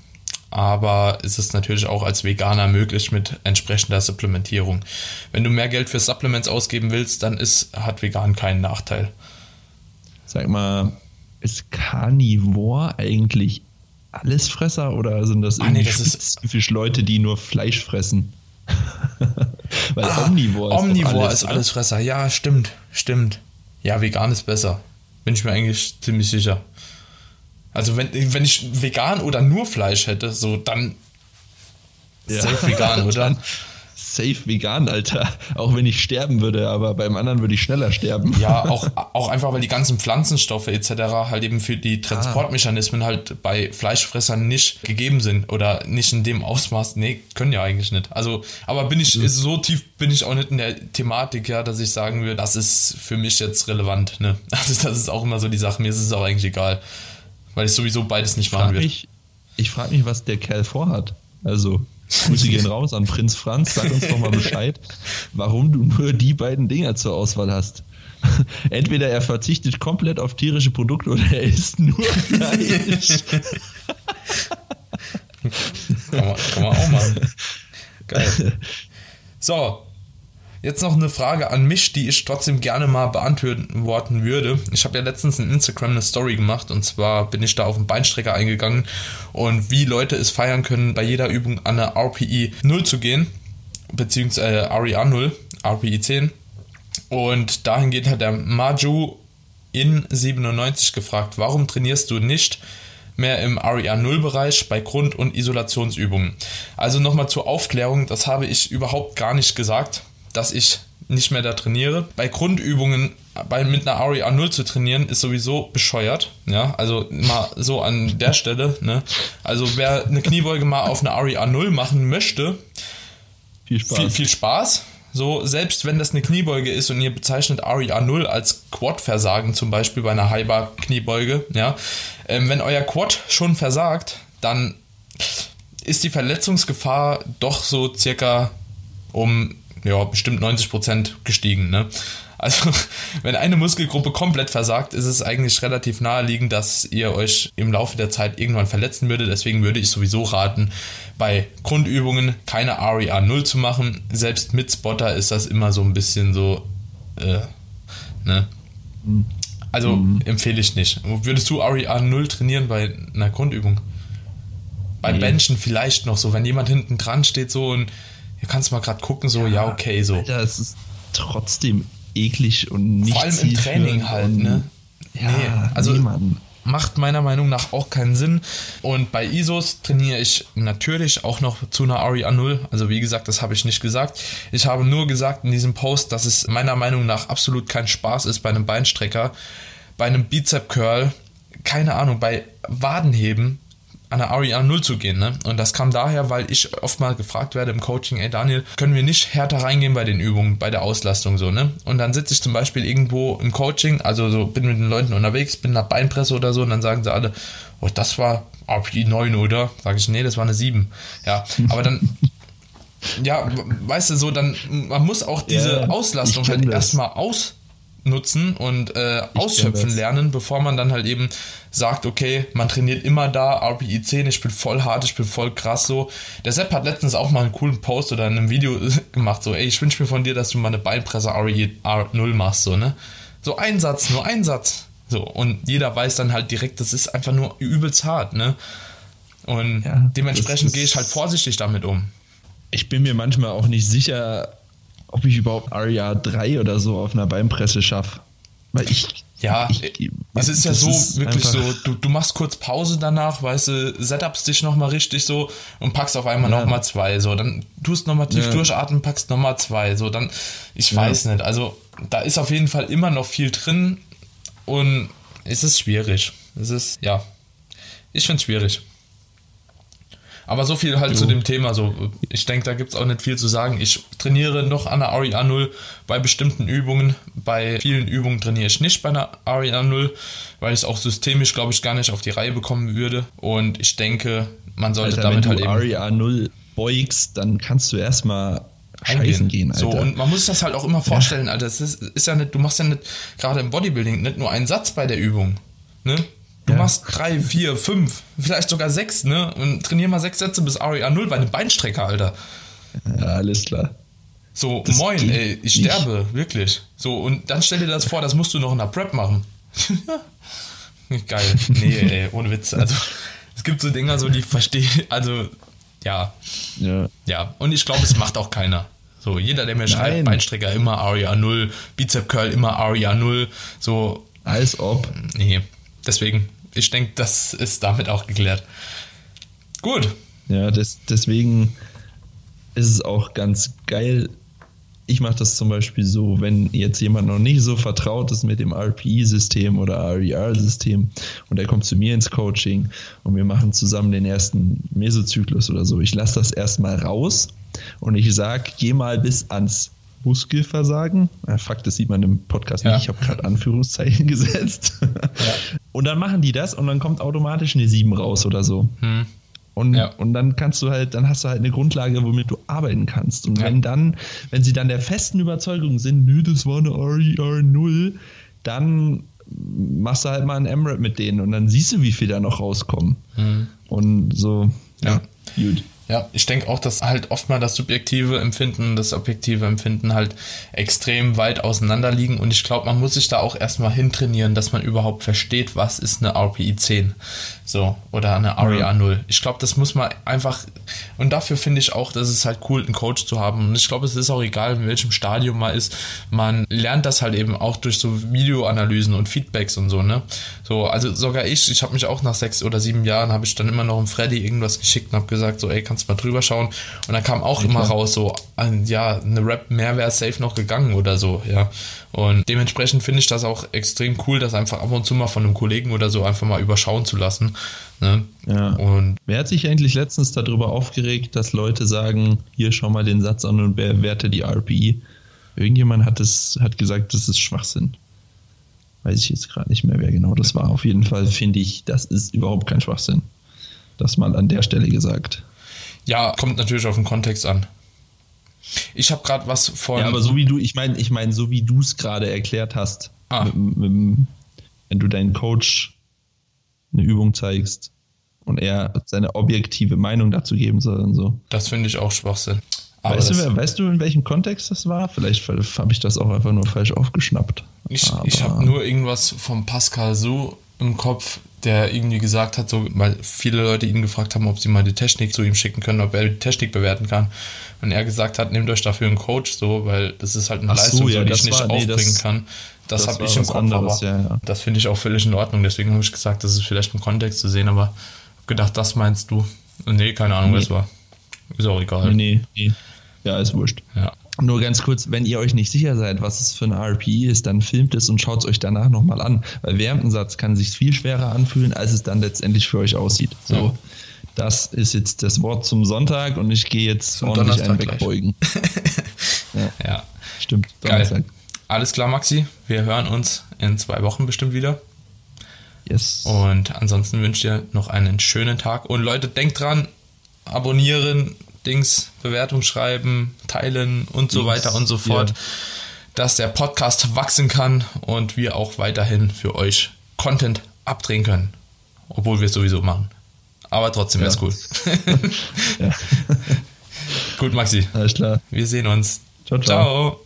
aber es ist natürlich auch als Veganer möglich mit entsprechender Supplementierung. Wenn du mehr Geld für Supplements ausgeben willst, dann ist, hat vegan keinen Nachteil. Sag mal, ist Carnivore eigentlich Allesfresser oder sind das irgendwie ah, nee, das spezifisch Leute, die nur Fleisch fressen? *laughs* Weil ah, Omnivore ist Omnivore alles, ist Allesfresser, ja, stimmt, stimmt. Ja, vegan ist besser. Bin ich mir eigentlich ziemlich sicher. Also wenn, wenn ich vegan oder nur Fleisch hätte, so dann ja. safe vegan, *laughs* oder? safe vegan, Alter. Auch wenn ich sterben würde, aber beim anderen würde ich schneller sterben. Ja, *laughs* auch, auch einfach, weil die ganzen Pflanzenstoffe etc. halt eben für die Transportmechanismen ah. halt bei Fleischfressern nicht gegeben sind oder nicht in dem Ausmaß. Nee, können ja eigentlich nicht. Also, aber bin ich, mhm. so tief bin ich auch nicht in der Thematik, ja, dass ich sagen würde, das ist für mich jetzt relevant, ne? *laughs* Also, das ist auch immer so die Sache. Mir ist es auch eigentlich egal weil ich sowieso beides nicht machen will. ich frage mich, was der Kerl vorhat. Also, Grüße gehen raus an Prinz Franz. Sag uns doch mal *laughs* Bescheid, warum du nur die beiden Dinger zur Auswahl hast. *laughs* Entweder er verzichtet komplett auf tierische Produkte oder er isst nur *laughs* Fleisch. kann, man, kann man auch machen. Geil. So, Jetzt noch eine Frage an mich, die ich trotzdem gerne mal beantworten würde. Ich habe ja letztens in Instagram eine Story gemacht und zwar bin ich da auf den Beinstrecker eingegangen und wie Leute es feiern können, bei jeder Übung an eine RPI 0 zu gehen, beziehungsweise REA 0, RPI 10. Und dahingehend hat der Maju in 97 gefragt, warum trainierst du nicht mehr im REA 0 Bereich bei Grund- und Isolationsübungen? Also nochmal zur Aufklärung, das habe ich überhaupt gar nicht gesagt dass ich nicht mehr da trainiere. Bei Grundübungen bei, mit einer REA 0 zu trainieren, ist sowieso bescheuert. Ja, also mal so an der Stelle. Ne? Also wer eine Kniebeuge mal auf einer REA 0 machen möchte, viel Spaß. Viel, viel Spaß. So, selbst wenn das eine Kniebeuge ist und ihr bezeichnet REA 0 als Quad-Versagen, zum Beispiel bei einer Highbar-Kniebeuge, ja, ähm, wenn euer Quad schon versagt, dann ist die Verletzungsgefahr doch so circa um ja, bestimmt 90 Prozent gestiegen. Ne? Also, *laughs* wenn eine Muskelgruppe komplett versagt, ist es eigentlich relativ naheliegend, dass ihr euch im Laufe der Zeit irgendwann verletzen würdet. Deswegen würde ich sowieso raten, bei Grundübungen keine REA 0 zu machen. Selbst mit Spotter ist das immer so ein bisschen so, äh, ne? Also mhm. empfehle ich nicht. Würdest du REA 0 trainieren bei einer Grundübung? Bei nee. Benchen vielleicht noch so, wenn jemand hinten dran steht so und Du kannst mal gerade gucken, so, ja, ja, okay, so. Alter, es ist trotzdem eklig und nicht Vor allem im Training halt, ne? Ja, nee, also niemanden. macht meiner Meinung nach auch keinen Sinn. Und bei ISOs trainiere ich natürlich auch noch zu einer REA 0. Also wie gesagt, das habe ich nicht gesagt. Ich habe nur gesagt in diesem Post, dass es meiner Meinung nach absolut kein Spaß ist bei einem Beinstrecker, bei einem Bizep Curl, keine Ahnung, bei Wadenheben an der REA 0 zu gehen. Ne? Und das kam daher, weil ich oft mal gefragt werde im Coaching, ey Daniel, können wir nicht härter reingehen bei den Übungen, bei der Auslastung so, ne? Und dann sitze ich zum Beispiel irgendwo im Coaching, also so bin mit den Leuten unterwegs, bin nach Beinpresse oder so und dann sagen sie alle, oh, das war RPE 9, oder? Sage ich, nee, das war eine 7. Ja, aber dann *laughs* ja, weißt du, so dann, man muss auch diese ja, Auslastung halt erstmal ausnutzen und äh, ausschöpfen lernen, bevor man dann halt eben sagt, okay, man trainiert immer da, RPI 10, ich bin voll hart, ich bin voll krass so. Der Sepp hat letztens auch mal einen coolen Post oder in einem Video *laughs* gemacht, so, ey, ich wünsche mir von dir, dass du mal eine Beinpresse RE 0 machst, so, ne? So ein Satz, nur ein Satz. So, und jeder weiß dann halt direkt, das ist einfach nur übelst hart, ne? Und ja, dementsprechend gehe ich halt vorsichtig damit um ich bin mir manchmal auch nicht sicher, ob ich überhaupt Aria 3 oder so auf einer Beinpresse schaffe. Weil ich. Ja, ich, es ist ja so, ist wirklich so, du, du machst kurz Pause danach, weißt du, setupst dich nochmal richtig so und packst auf einmal ja. nochmal zwei, so, dann tust nochmal tief ja. durchatmen, packst nochmal zwei, so, dann, ich ja. weiß nicht, also da ist auf jeden Fall immer noch viel drin und es ist schwierig. Es ist, ja, ich finde es schwierig. Aber so viel halt jo. zu dem Thema. So, ich denke, da gibt es auch nicht viel zu sagen. Ich trainiere noch an der REA 0 bei bestimmten Übungen. Bei vielen Übungen trainiere ich nicht bei einer REA 0, weil ich es auch systemisch, glaube ich, gar nicht auf die Reihe bekommen würde. Und ich denke, man sollte Alter, damit wenn halt du eben. REA 0 beugst, dann kannst du erstmal scheißen gehen, Alter. So, und man muss sich das halt auch immer vorstellen. Alter. Es ist, ist ja nicht, du machst ja nicht, gerade im Bodybuilding, nicht nur einen Satz bei der Übung. Ne? Du ja. machst drei, vier, fünf, vielleicht sogar sechs, ne? Und trainier mal sechs Sätze bis REA 0 bei einem Beinstrecker, Alter. Ja, alles klar. So, das moin, ey, ich nicht. sterbe, wirklich. So, und dann stell dir das vor, das musst du noch in der Prep machen. *laughs* Geil. Nee, ey, ohne Witz. Also, es gibt so Dinger, so die verstehe, also, ja. Ja. Ja, und ich glaube, es macht auch keiner. So, jeder, der mir Nein. schreibt, Beinstrecker immer REA 0, Bizep Curl immer REA 0, so. Als ob. Nee, deswegen ich denke, das ist damit auch geklärt. Gut. Ja, das, deswegen ist es auch ganz geil. Ich mache das zum Beispiel so, wenn jetzt jemand noch nicht so vertraut ist mit dem RPE-System oder RER-System und er kommt zu mir ins Coaching und wir machen zusammen den ersten Mesozyklus oder so. Ich lasse das erstmal raus und ich sage, geh mal bis ans Muskelversagen. Fakt, das sieht man im Podcast ja. nicht. Ich habe gerade Anführungszeichen *laughs* gesetzt. Ja. Und dann machen die das und dann kommt automatisch eine 7 raus oder so. Hm. Und, ja. und dann kannst du halt, dann hast du halt eine Grundlage, womit du arbeiten kannst. Und wenn dann, wenn sie dann der festen Überzeugung sind, nö, das war eine RER 0, dann machst du halt mal ein Emirate mit denen und dann siehst du, wie viel da noch rauskommen. Hm. Und so, ja, gut. Ja, ich denke auch, dass halt oft mal das subjektive Empfinden das objektive Empfinden halt extrem weit auseinander liegen. Und ich glaube, man muss sich da auch erstmal hintrainieren, dass man überhaupt versteht, was ist eine RPI 10 so oder eine REA 0. Ich glaube, das muss man einfach und dafür finde ich auch, dass es halt cool, einen Coach zu haben und ich glaube, es ist auch egal, in welchem Stadium man ist, man lernt das halt eben auch durch so Videoanalysen und Feedbacks und so, ne? So, also sogar ich, ich habe mich auch nach sechs oder sieben Jahren, habe ich dann immer noch im Freddy irgendwas geschickt und habe gesagt, so, ey, kann kannst mal drüber schauen. Und dann kam auch ja, immer raus, so, ja, eine Rap mehr wäre safe noch gegangen oder so, ja. Und dementsprechend finde ich das auch extrem cool, das einfach ab und zu mal von einem Kollegen oder so einfach mal überschauen zu lassen. Ne? Ja. Und Wer hat sich eigentlich letztens darüber aufgeregt, dass Leute sagen, hier schau mal den Satz an und bewerte die RPI? Irgendjemand hat es, hat gesagt, das ist Schwachsinn. Weiß ich jetzt gerade nicht mehr, wer genau das war. Auf jeden Fall finde ich, das ist überhaupt kein Schwachsinn. Das mal an der Stelle gesagt. Ja, kommt natürlich auf den Kontext an. Ich habe gerade was von. Ja, aber so wie du, ich meine, ich meine, so wie du es gerade erklärt hast, ah. mit, mit, wenn du deinen Coach eine Übung zeigst und er seine objektive Meinung dazu geben soll und so. Das finde ich auch Schwachsinn. weißt, du, weißt du, in welchem Kontext das war? Vielleicht habe ich das auch einfach nur falsch aufgeschnappt. Ich, ich habe nur irgendwas vom Pascal so im Kopf, der irgendwie gesagt hat, so, weil viele Leute ihn gefragt haben, ob sie mal die Technik zu ihm schicken können, ob er die Technik bewerten kann. Und er gesagt hat, nehmt euch dafür einen Coach, so, weil das ist halt eine Ach Leistung, so, ja, die ich nicht war, nee, aufbringen das, kann. Das, das habe ich im Kopf, anderes, aber ja, ja. das finde ich auch völlig in Ordnung. Deswegen habe ich gesagt, das ist vielleicht im Kontext zu sehen, aber gedacht, das meinst du. Nee, keine Ahnung, nee. was war. Ist auch egal. Nee, nee. Ja, ist wurscht. Ja. Nur ganz kurz, wenn ihr euch nicht sicher seid, was es für ein RPE ist, dann filmt es und schaut es euch danach nochmal an. Weil während dem Satz kann es sich viel schwerer anfühlen, als es dann letztendlich für euch aussieht. So, ja. das ist jetzt das Wort zum Sonntag und ich gehe jetzt zum ordentlich einen wegbeugen. *laughs* ja. ja. Stimmt, Donnerstag. Geil. Alles klar, Maxi. Wir hören uns in zwei Wochen bestimmt wieder. Yes. Und ansonsten wünsche ich dir noch einen schönen Tag. Und Leute, denkt dran, abonnieren, Dings, Bewertung schreiben, teilen und so weiter und so fort, yeah. dass der Podcast wachsen kann und wir auch weiterhin für euch Content abdrehen können. Obwohl wir es sowieso machen. Aber trotzdem ja. wäre es cool. *laughs* *laughs* Gut, Maxi. Alles klar. Wir sehen uns. ciao. ciao. ciao.